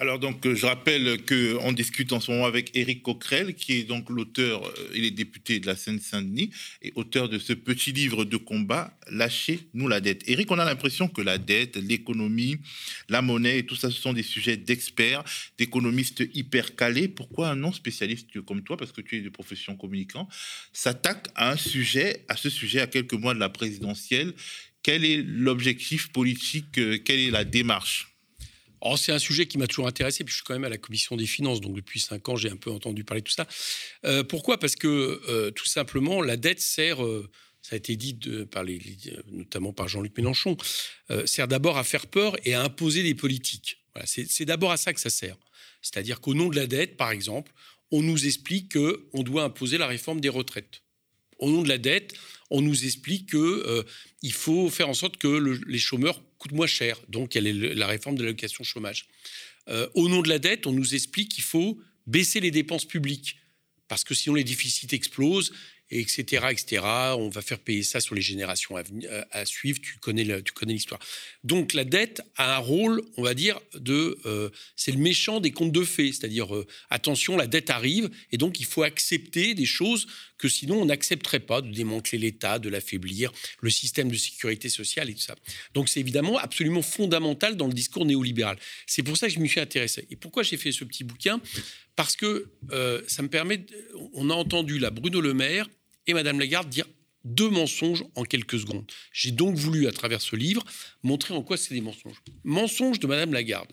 Alors donc, je rappelle qu'on discute en ce moment avec Éric Coquerel, qui est donc l'auteur, euh, il est député de la Seine-Saint-Denis et auteur de ce petit livre de combat, Lâchez-nous la dette. Éric, on a l'impression que la dette, l'économie, la monnaie et tout ça, ce sont des sujets d'experts, d'économistes hyper calés. Pourquoi un non-spécialiste comme toi, parce que tu es de profession communicant, s'attaque à un sujet, à ce sujet à quelques mois de la présidentielle? Quel est l'objectif politique euh, Quelle est la démarche? C'est un sujet qui m'a toujours intéressé, puis je suis quand même à la commission des finances, donc depuis cinq ans, j'ai un peu entendu parler de tout ça. Euh, pourquoi? Parce que euh, tout simplement, la dette sert, euh, ça a été dit notamment par Jean-Luc Mélenchon, sert d'abord à faire peur et à imposer des politiques. C'est d'abord à ça que ça sert. C'est-à-dire qu'au nom de la dette, par exemple, on nous explique qu'on doit imposer la réforme des retraites. Au nom de la dette, on nous explique qu'il faut faire en sorte que les chômeurs coûte moins cher. Donc, elle est la réforme de l'allocation chômage. Euh, au nom de la dette, on nous explique qu'il faut baisser les dépenses publiques parce que sinon les déficits explosent etc., etc. On va faire payer ça sur les générations à, à suivre. Tu connais, tu connais l'histoire. Donc la dette a un rôle, on va dire, de, euh, c'est le méchant des contes de fées, c'est-à-dire euh, attention, la dette arrive et donc il faut accepter des choses que sinon on n'accepterait pas, de démanteler l'État, de l'affaiblir, le système de sécurité sociale et tout ça. Donc c'est évidemment absolument fondamental dans le discours néolibéral. C'est pour ça que je m'y suis intéressé. Et pourquoi j'ai fait ce petit bouquin? Parce que euh, ça me permet. on a entendu la Bruno Le Maire et Madame Lagarde dire deux mensonges en quelques secondes. J'ai donc voulu, à travers ce livre, montrer en quoi c'est des mensonges. Mensonge de Madame Lagarde.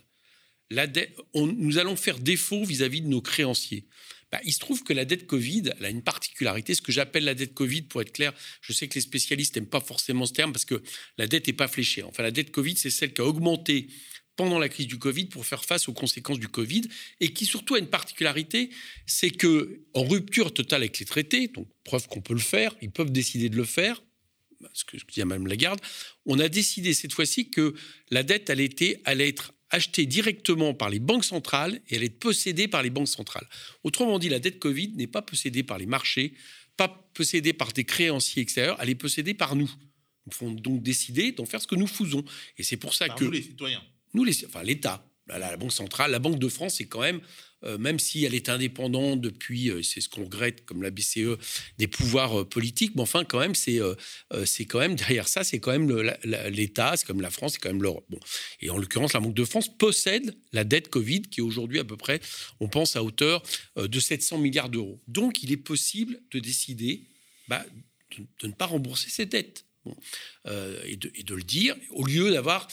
La nous allons faire défaut vis-à-vis de nos créanciers. Bah, il se trouve que la dette Covid elle a une particularité, ce que j'appelle la dette Covid, pour être clair, je sais que les spécialistes n'aiment pas forcément ce terme parce que la dette n'est pas fléchée. Enfin, la dette Covid, c'est celle qui a augmenté pendant la crise du Covid pour faire face aux conséquences du Covid et qui surtout a une particularité, c'est que en rupture totale avec les traités, donc preuve qu'on peut le faire, ils peuvent décider de le faire, ce que dit Mme Lagarde, on a décidé cette fois-ci que la dette allait, allait être achetée directement par les banques centrales et elle est possédée par les banques centrales. Autrement dit, la dette Covid n'est pas possédée par les marchés, pas possédée par des créanciers extérieurs, elle est possédée par nous. Nous faut donc décider d'en faire ce que nous faisons. Et c'est pour ça que... Nous, les citoyens. Nous, l'État, la, Banque centrale, la Banque de France, c'est quand même, euh, même si elle est indépendante depuis, euh, c'est ce qu'on regrette, comme la BCE, des pouvoirs euh, politiques, mais enfin, quand même, c'est c'est quand même, derrière ça, c'est quand même l'État, c'est comme la France, c'est quand même l'Europe. Bon. Et en l'occurrence, la Banque de France possède la dette Covid, qui est aujourd'hui à peu près, on pense, à hauteur de 700 milliards d'euros. Donc, il est possible de décider bah, de, ne pas rembourser ces dettes. et, de, et de le dire, au lieu d'avoir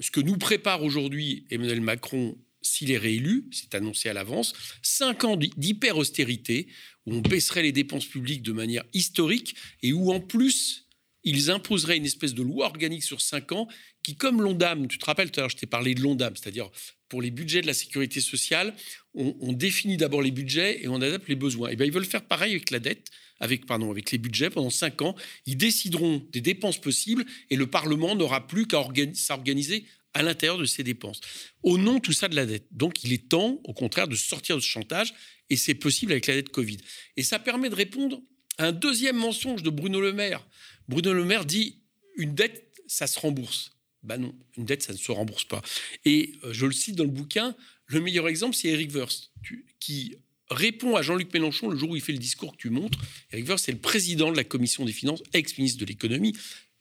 ce que nous prépare aujourd'hui Emmanuel Macron s'il est réélu, c'est annoncé à l'avance, cinq ans d'hyper-austérité, où on baisserait les dépenses publiques de manière historique et où en plus, ils imposeraient une espèce de loi organique sur cinq ans qui, comme l'ONDAM, tu te rappelles tout à l'heure, je t'ai parlé de l'ONDAM, c'est-à-dire pour les budgets de la sécurité sociale, on, définit d'abord les budgets et on adapte les besoins. Et eh bien, ils veulent faire pareil avec la dette, avec, pardon, avec les budgets pendant cinq ans. Ils décideront des dépenses possibles et le Parlement n'aura plus qu'à s'organiser à l'intérieur de ces dépenses. Au nom tout ça de la dette. Donc il est temps, au contraire, de sortir de ce chantage et c'est possible avec la dette Covid. Et ça permet de répondre à un deuxième mensonge de Bruno Le Maire. Bruno Le Maire dit une dette, ça se rembourse. Ben non, une dette, ça ne se rembourse pas. Et euh, je le cite dans le bouquin, le meilleur exemple, c'est Eric Wurst, qui répond à Jean-Luc Mélenchon le jour où il fait le discours que tu montres. Eric Wurst, c'est le président de la commission des finances, ex-ministre de l'économie.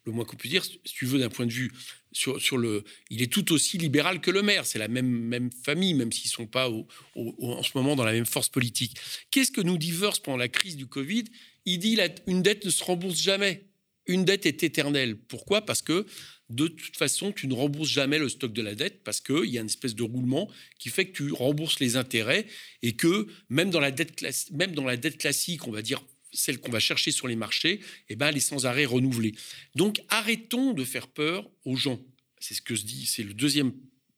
Le moins qu'on puisse dire, si tu veux, d'un point de vue sur, sur, le. Il est tout aussi libéral que le maire. C'est la même, même famille, même s'ils ne sont pas en ce moment dans la même force politique. Qu'est-ce que nous dit Wurst pendant la crise du Covid? Il dit une dette ne se rembourse jamais. Une dette est éternelle. Pourquoi? Parce que de toute façon, tu ne rembourses jamais le stock de la dette parce qu'il y a une espèce de roulement qui fait que tu rembourses les intérêts et que même dans la dette, même dans la dette classique, on va dire celle qu'on va chercher sur les marchés, eh ben, elle est sans arrêt renouvelée. Donc arrêtons de faire peur aux gens. C'est ce que se dit, c'est le deuxième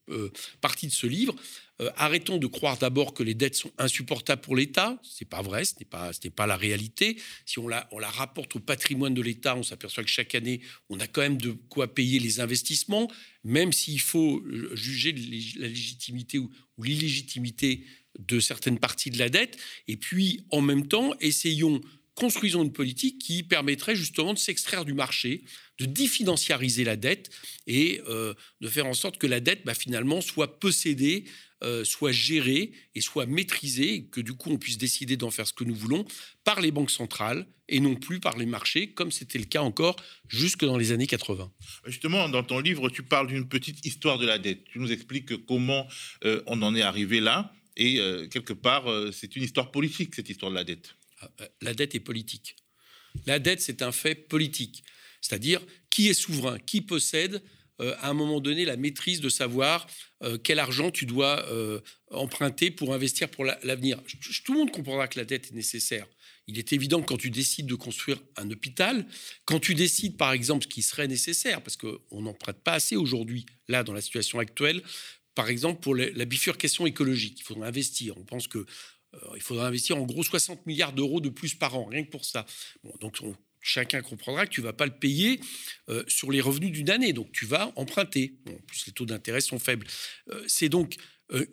euh, partie de ce livre. Euh, arrêtons de croire d'abord que les dettes sont insupportables pour l'État. Ce n'est pas vrai, ce n'est pas, pas la réalité. Si on la, on la rapporte au patrimoine de l'État, on s'aperçoit que chaque année, on a quand même de quoi payer les investissements, même s'il faut euh, juger la légitimité ou, l'illégitimité de certaines parties de la dette. Et puis, en même temps, essayons, construisons une politique qui permettrait justement de s'extraire du marché, de définanciariser la dette et euh, de faire en sorte que la dette, bah, finalement, soit possédée euh, soit gérée et soit maîtrisée, et que du coup on puisse décider d'en faire ce que nous voulons par les banques centrales et non plus par les marchés, comme c'était le cas encore jusque dans les années 80. Justement, dans ton livre, tu parles d'une petite histoire de la dette. Tu nous expliques comment euh, on en est arrivé là, et quelque part, c'est une histoire politique, cette histoire de la dette. Ah, la dette est politique. La dette, c'est un fait politique. C'est-à-dire qui est souverain, qui possède euh, à un moment donné la maîtrise de savoir euh, quel argent tu dois euh, emprunter pour investir pour l'avenir. Tout le monde comprendra que la dette est nécessaire. Il est évident que quand tu décides de construire un hôpital, quand tu décides par exemple ce qui serait nécessaire, parce qu'on n'en prête pas assez aujourd'hui, là, dans la situation actuelle, par exemple pour la bifurcation écologique, il faudra investir. On pense que il faudra investir en gros 60 milliards d'euros de plus par an, rien que pour ça. Bon, donc on chacun comprendra que tu ne vas pas le payer euh, sur les revenus d'une année. Donc, tu vas emprunter. en plus, les taux d'intérêt sont faibles. Euh, c'est donc euh,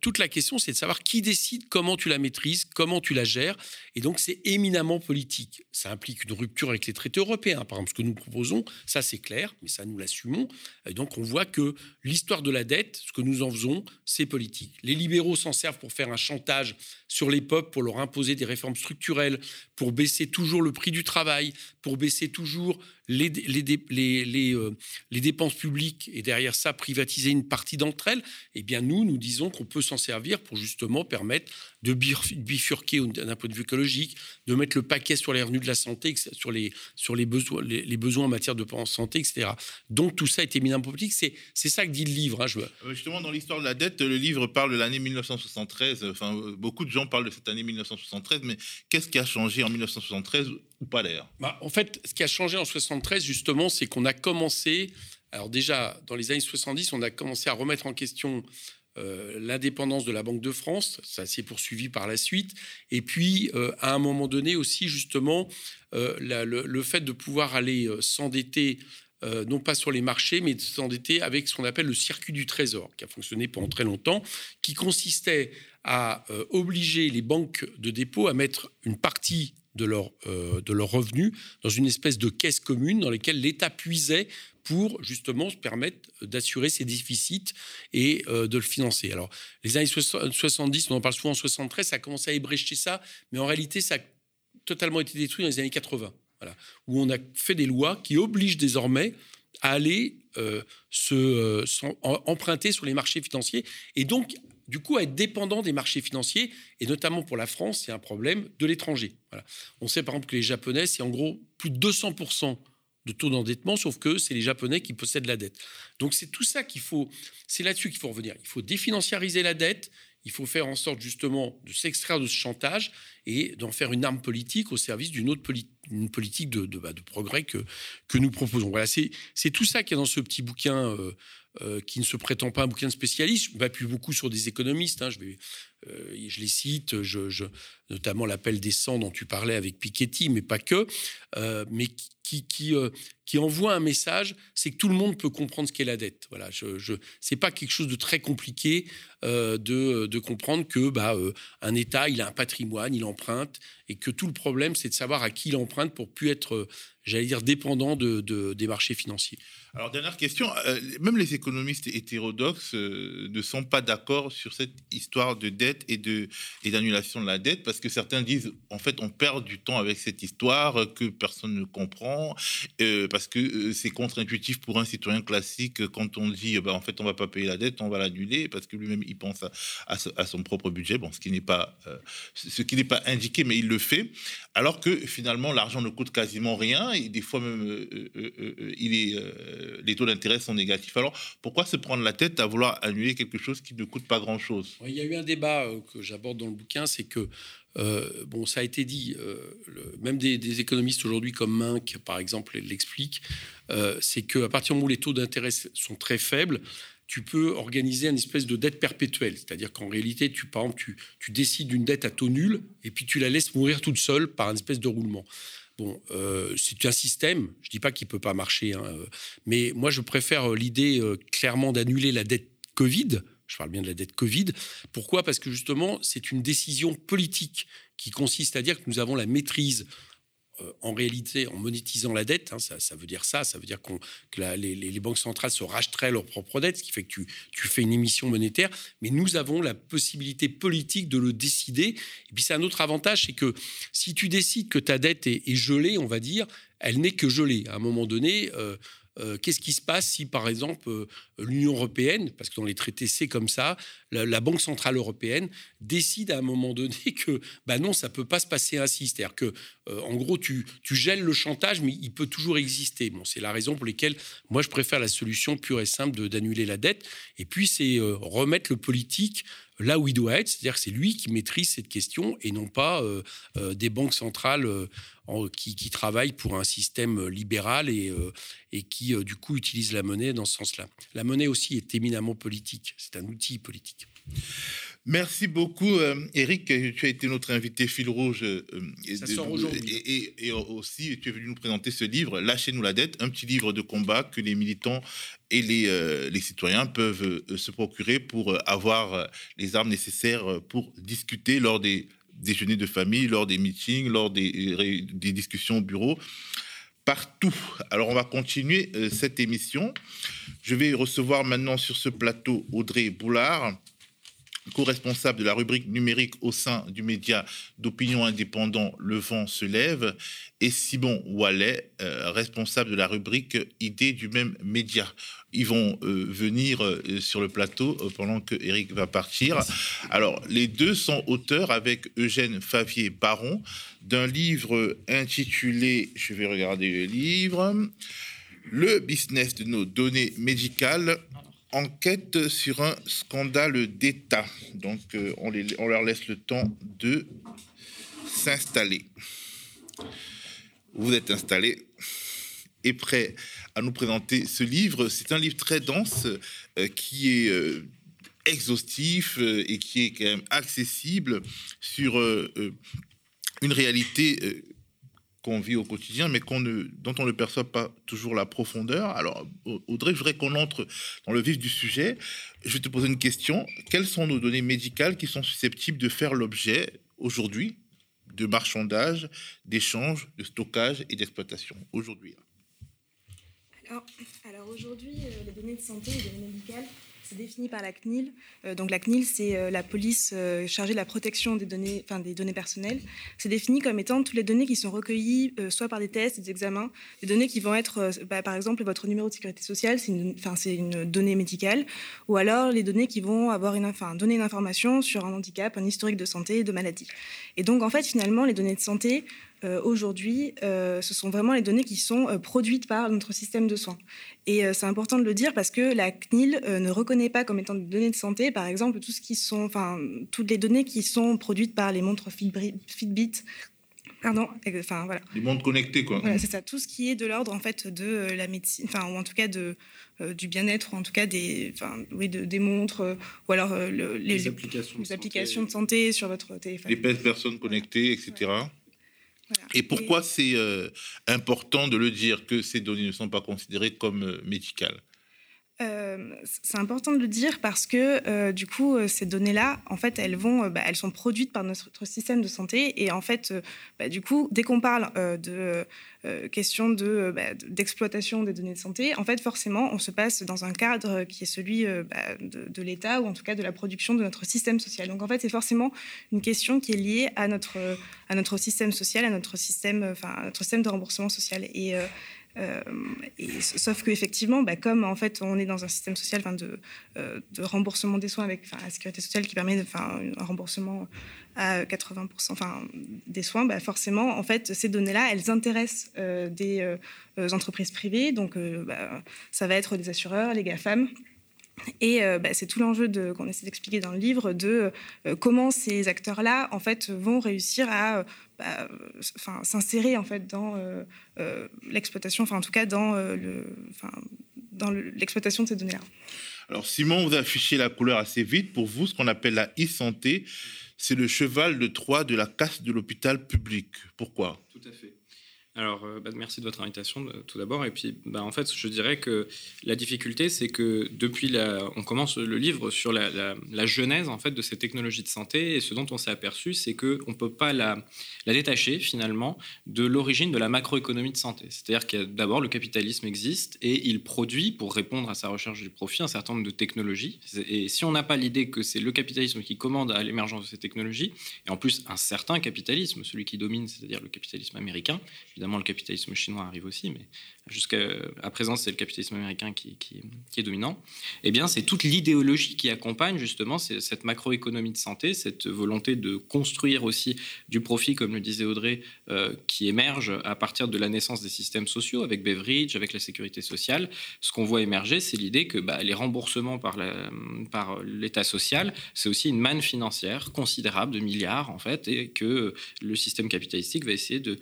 toute la question, c'est de savoir qui décide, comment tu la maîtrises, comment tu la gères. Et donc, c'est éminemment politique. Ça implique une rupture avec les traités européens. Par exemple, ce que nous proposons, ça c'est clair, mais ça nous l'assumons. Et donc, on voit que l'histoire de la dette, ce que nous en faisons, c'est politique. Les libéraux s'en servent pour faire un chantage sur les peuples, pour leur imposer des réformes structurelles, pour baisser toujours le prix du travail, pour baisser toujours euh, les, dépenses publiques et derrière ça privatiser une partie d'entre elles, eh bien nous, nous disons qu'on peut s'en servir pour justement permettre de bifurquer d'un point de vue écologique, de mettre le paquet sur les revenus de la santé, sur les, sur les, besoins, les, besoins en matière de santé, etc. Donc tout ça est éminemment politique. C'est ça que dit le livre. Hein, je... Euh, justement, dans l'histoire de la dette, le livre parle de l'année 1973. Enfin, beaucoup de gens parlent de cette année 1973, mais qu'est-ce qui a changé en 1973 ou pas d'ailleurs? Bah, En fait, ce qui a changé en 1973, justement, c'est qu'on a commencé. Alors déjà, dans les années 70, on a commencé à remettre en question euh, l'indépendance de la Banque de France, ça s'est poursuivi par la suite, et puis euh, à un moment donné aussi justement euh, le, fait de pouvoir aller s'endetter non pas sur les marchés, mais de s'endetter avec ce qu'on appelle le circuit du trésor, qui a fonctionné pendant très longtemps, qui consistait à obliger les banques de dépôt à mettre une partie de leurs leur revenus dans une espèce de caisse commune dans laquelle l'État puisait pour justement se permettre d'assurer ses déficits et euh, de le financer. Alors, les années 70, on en parle souvent en 73, ça a commencé à ébrécher ça, mais en réalité, ça a totalement été détruit dans les années 80, voilà, où on a fait des lois qui obligent désormais à aller euh, se, euh, emprunter sur les marchés financiers et donc du coup à être dépendant des marchés financiers, et notamment pour la France, c'est un problème de l'étranger. Voilà. On sait par exemple que les Japonais, c'est en gros plus de 200% de taux d'endettement, sauf que c'est les Japonais qui possèdent la dette. Donc c'est tout ça qu'il faut, c'est là-dessus qu'il faut revenir. Il faut définanciariser la dette, il faut faire en sorte justement de s'extraire de ce chantage et d'en faire une arme politique au service d'une autre politique bah, de, progrès que, que nous proposons. Voilà, c'est tout ça qui est dans ce petit bouquin euh, qui ne se prétend pas un bouquin de spécialiste. Je m'appuie beaucoup sur des économistes. Hein, euh, je, les cite, notamment l'appel des 100 dont tu parlais avec Piketty, mais pas que, mais qui, qui, envoie un message, c'est que tout le monde peut comprendre ce qu'est la dette. Voilà, je, c'est pas quelque chose de très compliqué de, comprendre que bah, un État, il a un patrimoine, il emprunte, et que tout le problème, c'est de savoir à qui il emprunte pour plus être j'allais dire, dépendant de, des marchés financiers. Alors, dernière question, euh, même les économistes hétérodoxes euh, ne sont pas d'accord sur cette histoire de dette et de et d'annulation de la dette, parce que certains disent, en fait, on perd du temps avec cette histoire que personne ne comprend, euh, parce que c'est contre-intuitif pour un citoyen classique quand on dit, bah, en fait, on va pas payer la dette, on va l'annuler, parce que lui-même, il pense à, son propre budget, bon, ce qui n'est pas, ce qui n'est pas indiqué, mais il le fait, alors que finalement, l'argent ne coûte quasiment rien des fois même, euh, euh, euh, il est, les taux d'intérêt sont négatifs. Alors, pourquoi se prendre la tête à vouloir annuler quelque chose qui ne coûte pas grand-chose? Il y a eu un débat que j'aborde dans le bouquin, c'est que bon, ça a été dit, même des, économistes aujourd'hui comme Minck, par exemple, l'expliquent, c'est qu'à partir du moment où les taux d'intérêt sont très faibles, tu peux organiser une espèce de dette perpétuelle. C'est-à-dire qu'en réalité, tu, par tu, décides d'une dette à taux nul et puis tu la laisses mourir toute seule par une espèce de roulement. Bon, euh, c'est un système. Je dis pas qu'il peut pas marcher, hein, euh, mais moi je préfère euh, l'idée clairement d'annuler la dette Covid Je parle bien de la dette Covid. Pourquoi? Parce que justement, c'est une décision politique qui consiste à dire que nous avons la maîtrise euh, en réalité, en monétisant la dette, hein, ça, veut dire ça, ça veut dire que les, banques centrales se racheteraient leurs propres dettes, ce qui fait que tu, fais une émission monétaire, mais nous avons la possibilité politique de le décider. Et puis c'est un autre avantage, c'est que si tu décides que ta dette est, gelée, on va dire, elle n'est que gelée. À un moment donné, euh, euh, qu'est-ce qui se passe si, par exemple, euh, l'Union européenne, parce que dans les traités c'est comme ça, la, Banque centrale européenne décide à un moment donné que, bah non, ça peut pas se passer ainsi. C'est-à-dire que, euh, en gros, tu, tu gèles le chantage, mais il peut toujours exister. Bon, c'est la raison pour laquelle moi je préfère la solution pure et simple d'annuler la dette. Et puis c'est remettre le politique là où il doit être, c'est-à-dire que c'est lui qui maîtrise cette question et non pas des banques centrales qui, qui, travaillent pour un système libéral et, et qui, du coup, utilisent la monnaie dans ce sens-là. La monnaie aussi est éminemment politique, c'est un outil politique. Merci beaucoup, Eric. Tu as été notre invité fil rouge. Ça sort aujourd'hui. Et, aussi, tu es venu nous présenter ce livre, Lâchez-nous la dette, un petit livre de combat que les militants et les, les citoyens peuvent se procurer pour avoir les armes nécessaires pour discuter lors des déjeuners de famille, lors des meetings, lors des, des discussions au bureau partout. Alors on va continuer cette émission. Je vais recevoir maintenant sur ce plateau Audrey Boulard, co-responsable de la rubrique numérique au sein du média d'opinion indépendant Le Vent se lève, et Simon Wallet, euh, responsable de la rubrique Idées du même média. Ils vont euh, venir euh, sur le plateau pendant que Eric va partir. Alors, les deux sont auteurs avec Eugène Favier-Baron d'un livre intitulé, je vais regarder le livre, Le business de nos données médicales enquête sur un scandale d'État. Donc, euh, on, leur laisse le temps de s'installer. Vous êtes installés et prêts à nous présenter ce livre. C'est un livre très dense euh, qui est euh, exhaustif et qui est quand même accessible sur une réalité qu'on vit au quotidien, mais qu'on ne, dont on ne perçoit pas toujours la profondeur. Alors, Audrey, je voudrais qu'on entre dans le vif du sujet. Je vais te poser une question. Quelles sont nos données médicales qui sont susceptibles de faire l'objet aujourd'hui de marchandage, d'échange, de stockage et d'exploitation aujourd'hui? Alors, alors aujourd'hui, euh, les données de santé, les données médicales, c'est défini par la CNIL. Euh, donc la CNIL, c'est euh, la police euh, chargée de la protection des données, enfin, des données personnelles. C'est défini comme étant toutes les données qui sont recueillies soit par des tests, des examens, des données qui vont être, bah, par exemple, votre numéro de sécurité sociale, c'est une, une donnée médicale, ou alors les données qui vont avoir une, donner une information sur un handicap, un historique de santé, de maladie. Et donc en fait, finalement, les données de santé euh, aujourd'hui, euh, ce sont vraiment les données qui sont euh, produites par notre système de soins. Et c'est important de le dire parce que la CNIL ne reconnaît pas comme étant des données de santé, par exemple, tout ce qui sont, enfin, toutes les données qui sont produites par les montres Fitbit, Pardon, enfin voilà. Les montres connectées, quoi. Voilà, c'est ça. Tout ce qui est de l'ordre en fait de la médecine, enfin ou en tout cas de du bien-être, ou en tout cas des, oui, de, des montres, ou alors les, applications, les applications de santé sur votre téléphone. Les personnes connectées, etc. Et pourquoi c'est euh, important de le dire que ces données ne sont pas considérées comme euh, médicales? Euh, c'est important de le dire parce que du coup ces données-là, en fait, elles vont, bah, elles sont produites par notre, système de santé et en fait, bah, du coup, dès qu'on parle de euh, question de, bah, d'exploitation des données de santé, en fait, forcément, on se passe dans un cadre qui est celui euh, bah, de, l'État ou en tout cas de la production de notre système social. Donc, en fait, c'est forcément une question qui est liée à notre, à notre système social, à notre système, enfin, notre système de remboursement social. Et, euh, sauf qu'effectivement, bah, comme en fait on est dans un système social de, de, remboursement des soins avec la sécurité sociale qui permet un remboursement à 80% enfin, des soins, bah forcément, en fait, ces données-là, elles intéressent euh, des euh, entreprises privées. Donc, euh, bah, ça va être des assureurs, les GAFAM. Et c'est tout l'enjeu qu'on essaie d'expliquer dans le livre de comment ces acteurs-là, en fait, vont réussir à enfin, s'insérer en fait dans l'exploitation, enfin en tout cas dans le, enfin, dans l'exploitation de ces données-là. Alors Simon, vous affichez la couleur assez vite. Pour vous, ce qu'on appelle la e-santé, c'est le cheval de Troie de la casse de l'hôpital public. Pourquoi? Tout à fait. Alors, euh, bah, merci de votre invitation tout d'abord. Et puis, bah, en fait, je dirais que la difficulté, c'est que depuis on commence le livre sur la, genèse en fait de ces technologies de santé et ce dont on s'est aperçu, c'est que on peut pas la, la détacher finalement de l'origine de la macroéconomie de santé. C'est-à-dire que d'abord le capitalisme existe et il produit pour répondre à sa recherche du profit un certain nombre de technologies. Et si on n'a pas l'idée que c'est le capitalisme qui commande à l'émergence de ces technologies, et en plus un certain capitalisme, celui qui domine, c'est-à-dire le capitalisme américain, évidemment le capitalisme chinois arrive aussi, mais jusqu'à présent, c'est le capitalisme américain qui, est dominant. Eh bien, c'est toute l'idéologie qui accompagne justement cette macroéconomie de santé, cette volonté de construire aussi du profit, comme le disait Audrey, euh, qui émerge à partir de la naissance des systèmes sociaux, avec Beveridge, avec la sécurité sociale. Ce qu'on voit émerger, c'est l'idée que bah, les remboursements par l'État social, c'est aussi une manne financière considérable de milliards, en fait, et que le système capitalistique va essayer de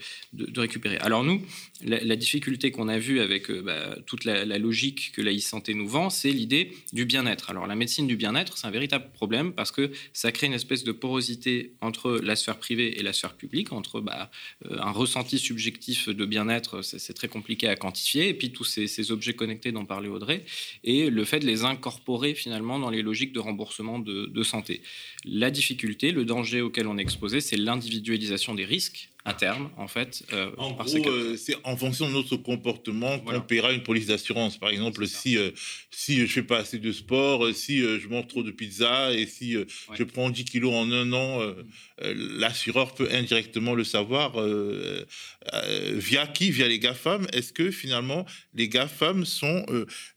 récupérer. Alors nous, la, difficulté qu'on a vue avec euh, bah, toute la, logique que la e-santé nous vend, c'est l'idée du bien-être. Alors la médecine du bien-être, c'est un véritable problème parce que ça crée une espèce de porosité entre la sphère privée et la sphère publique, entre bah, euh, un ressenti subjectif de bien-être, c'est très compliqué à quantifier, et puis tous ces, objets connectés dont parlait Audrey, et le fait de les incorporer finalement dans les logiques de remboursement de, de santé. La difficulté, le danger auquel on est exposé, c'est l'individualisation des risques à terme, en fait. Euh, en gros, euh, c'est en fonction de notre comportement qu'on paiera une police d'assurance. Par exemple, si, euh, si je fais pas assez de sport, si je mange trop de pizza et si je prends 10 kilos en un an, l'assureur peut indirectement le savoir. via qui? Via les GAFAM. Est-ce que finalement, les GAFAM sont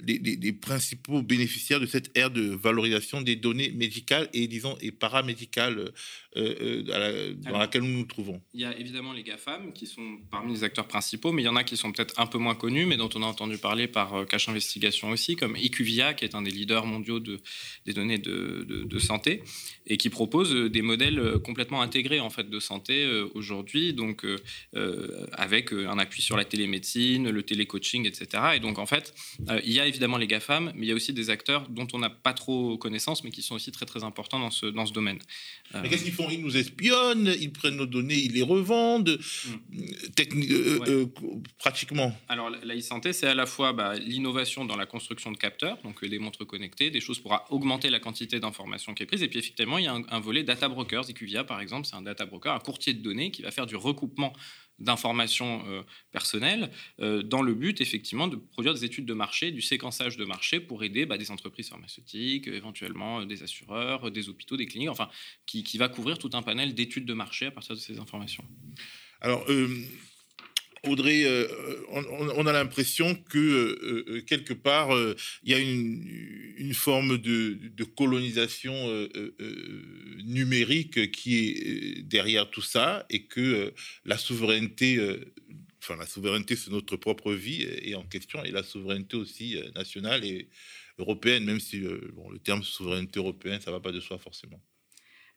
les, les, principaux bénéficiaires de cette ère de valorisation des données médicales et, disons, et paramédicales dans laquelle nous nous trouvons Il y a évidemment les GAFAM, qui sont parmi les acteurs principaux, mais il y en a qui sont peut-être un peu moins connus, mais dont on a entendu parler par euh, Cache Investigation aussi, comme IQVIA, qui est un des leaders mondiaux de, des données de, de, santé, et qui propose euh, des modèles euh, complètement intégrés en fait, de santé aujourd'hui, donc avec un appui sur la télémédecine, le télécoaching, etc. Et donc, en fait, il y a évidemment les GAFAM, mais il y a aussi des acteurs dont on n'a pas trop connaissance, mais qui sont aussi très, très importants dans ce, dans ce domaine. Mais qu'est-ce font Ils nous espionnent, ils prennent nos données, ils les revendent euh, pratiquement Alors, la e-santé, c'est à la fois bah, l'innovation dans la construction de capteurs, donc euh, des montres connectées, des choses pour augmenter la quantité d'informations qui est prise. Et puis, effectivement, il y a un, volet data brokers. IQVIA, par exemple, c'est un data broker, un courtier de données qui va faire du recoupement d'informations personnelles dans le but effectivement de produire des études de marché, du séquençage de marché pour aider bah, des entreprises pharmaceutiques, éventuellement des assureurs, des hôpitaux, des cliniques, enfin qui, qui va couvrir tout un panel d'études de marché à partir de ces informations. Alors, euh, Audrey, euh, on, a l'impression que euh, quelque part, il y a une, forme de, colonisation numérique qui est derrière tout ça et que la souveraineté, enfin la souveraineté sur notre propre vie est en question et la souveraineté aussi nationale et européenne, même si bon, le terme souveraineté européenne, ça ne va pas de soi forcément.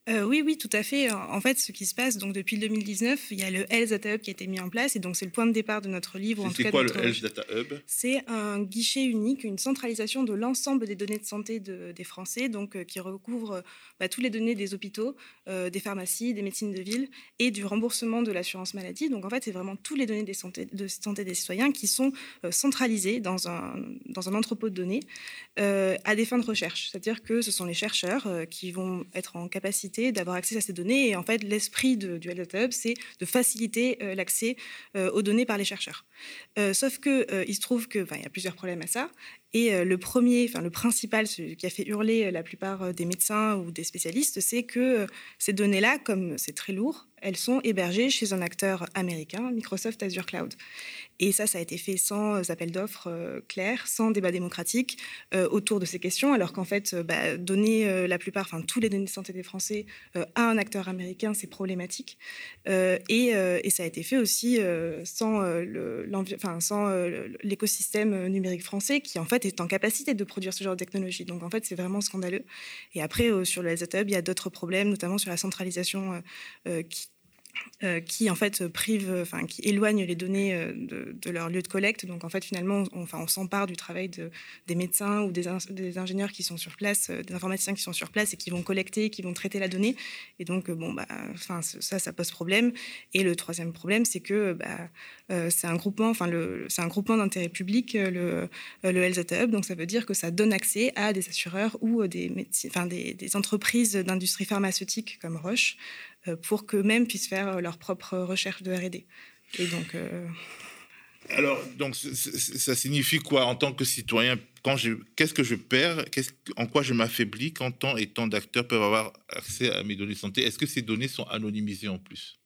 Euh, oui, oui, tout à fait. En fait, ce qui se passe, donc depuis 2019, il y a le Health Data Hub qui a été mis en place, et donc c'est le point de départ de notre livre. C'est quoi le Health Data Hub? C'est un guichet unique, une centralisation de l'ensemble des données de santé des Français, donc euh, qui recouvre bah, toutes les données des hôpitaux, euh, des pharmacies, des médecines de ville et du remboursement de l'assurance maladie. Donc en fait, c'est vraiment toutes les données des santé, de santé des citoyens qui sont centralisées dans un, dans un entrepôt de données à des fins de recherche. C'est-à-dire que ce sont les chercheurs qui vont être en capacité d'avoir accès à ces données. Et en fait, l'esprit du Health c'est de faciliter euh, l'accès euh, aux données par les chercheurs. Euh, sauf que il se trouve que, il y a plusieurs problèmes à ça. Et le premier, enfin le principal, ce qui a fait hurler la plupart des médecins ou des spécialistes, c'est que ces données-là, comme c'est très lourd, elles sont hébergées chez un acteur américain, Microsoft Azure Cloud. Et ça, ça a été fait sans euh, appel d'offres euh, clair, sans débat démocratique euh, autour de ces questions, alors qu'en fait, bah, donner la plupart, enfin tous les données de santé des Français à un acteur américain, c'est problématique. Et, ça a été fait aussi sans l'écosystème numérique français, qui en fait est en capacité de produire ce genre de technologie. Donc en fait, c'est vraiment scandaleux. Et après, sur le Hub, il y a d'autres problèmes, notamment sur la centralisation qui euh, qui en fait prive, enfin qui éloigne les données euh, de, leur lieu de collecte. Donc en fait finalement, on, enfin on s'empare du travail de, des médecins ou des, ingénieurs qui sont sur place, euh, des informaticiens qui sont sur place et qui vont collecter, qui vont traiter la donnée. Et donc bon bah, enfin ça, ça pose problème. Et le troisième problème, c'est que bah, c'est un groupement, enfin c'est un groupement d'intérêt public, le, le. Donc ça veut dire que ça donne accès à des assureurs ou des, des entreprises d'industrie pharmaceutique comme Roche pour qu'eux-mêmes puissent faire leur propre recherche de R&D. Et donc alors, donc, ça signifie quoi en tant que citoyen? Qu'est-ce que je perds? En quoi je m'affaiblis quand tant et tant d'acteurs peuvent avoir accès à mes données de santé? Est-ce que ces données sont anonymisées en plus?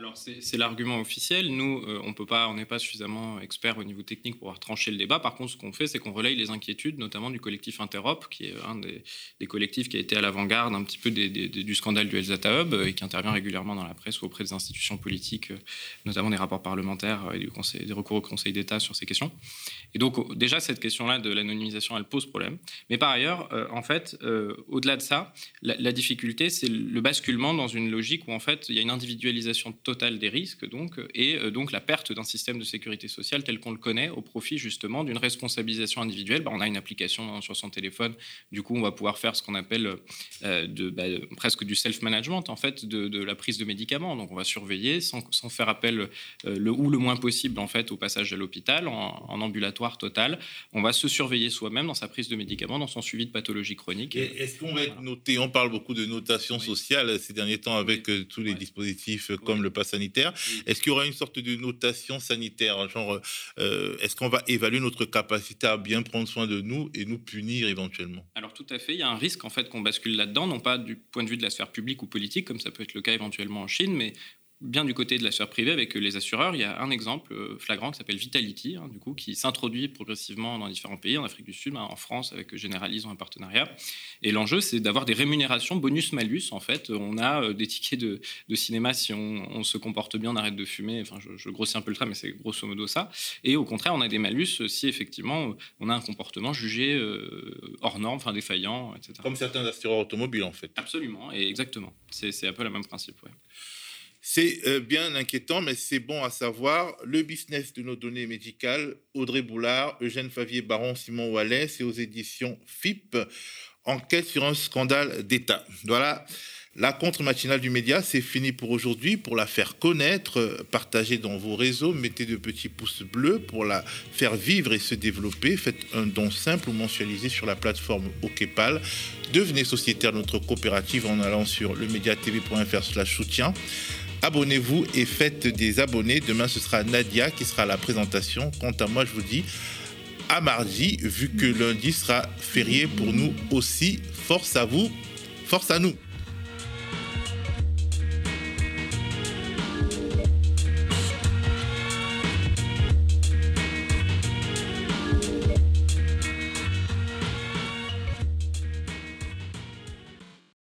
Alors c'est l'argument officiel. Nous, euh, on peut pas, on n'est pas suffisamment expert au niveau technique pour pouvoir trancher le débat. Par contre, ce qu'on fait, c'est qu'on relaye les inquiétudes, notamment du collectif Interop, qui est un des, collectifs qui a été à l'avant-garde un petit peu du scandale du Elzata Hub et qui intervient régulièrement dans la presse ou auprès des institutions politiques, euh, notamment des rapports parlementaires et du conseil, des recours au Conseil d'État sur ces questions. Et donc déjà cette question-là de l'anonymisation, elle pose problème. Mais par ailleurs, euh, en fait, au-delà de ça, la, la difficulté, c'est le basculement dans une logique où en fait il y a une individualisation totale des risques, donc, et euh, donc la perte d'un système de sécurité sociale tel qu'on le connaît au profit justement d'une responsabilisation individuelle. Bah, on a une application sur son téléphone, du coup on va pouvoir faire ce qu'on appelle euh, de, bah, presque du self-management en fait de, la prise de médicaments. Donc on va surveiller sans, faire appel euh, le ou le moins possible en fait au passage à l'hôpital en, ambulatoire total. On va se surveiller soi-même dans sa prise de médicaments, dans son suivi de pathologie chronique. Est-ce qu'on va être noté? On parle beaucoup de notation sociale ces derniers temps avec tous les dispositifs comme le sanitaire. Est-ce qu'il y aura une sorte de notation sanitaire Genre, euh, est-ce qu'on va évaluer notre capacité à bien prendre soin de nous et nous punir éventuellement? Alors tout à fait, il y a un risque en fait qu'on bascule là-dedans, non pas du point de vue de la sphère publique ou politique, comme ça peut être le cas éventuellement en Chine, mais bien du côté de la sphère privée avec les assureurs. Il y a un exemple euh, flagrant qui s'appelle Vitality, hein, du coup, qui s'introduit progressivement dans différents pays, en Afrique du Sud, hein, en France, avec Generali, un partenariat. Et l'enjeu, c'est d'avoir des rémunérations bonus-malus. En fait, on a euh, des tickets de, cinéma si on, se comporte bien, on arrête de fumer. Enfin, je, grossis un peu le trait, mais c'est grosso modo ça. Et au contraire, on a des malus si effectivement on a un comportement jugé euh, hors norme, enfin défaillant, etc. Comme certains assureurs automobiles, en fait. Absolument, et exactement. C'est un peu le même principe. Ouais. C'est euh, bien inquiétant, mais c'est bon à savoir. Le business de nos données médicales, Audrey Boulard, Eugène Favier Baron, Simon Wallet, c'est aux éditions FIP. Enquête sur un scandale d'État. Voilà. La contre-matinale du média, c'est fini pour aujourd'hui. Pour la faire connaître, partagez dans vos réseaux, mettez de petits pouces bleus pour la faire vivre et se développer. Faites un don simple ou mensualisé sur la plateforme OKPAL. Devenez sociétaire de notre coopérative en allant sur lemediatv.fr soutien. Abonnez-vous et faites des abonnés. Demain, ce sera Nadia qui sera la présentation. Quant à moi, je vous dis à mardi, vu que lundi sera férié pour nous aussi. Force à vous, force à nous.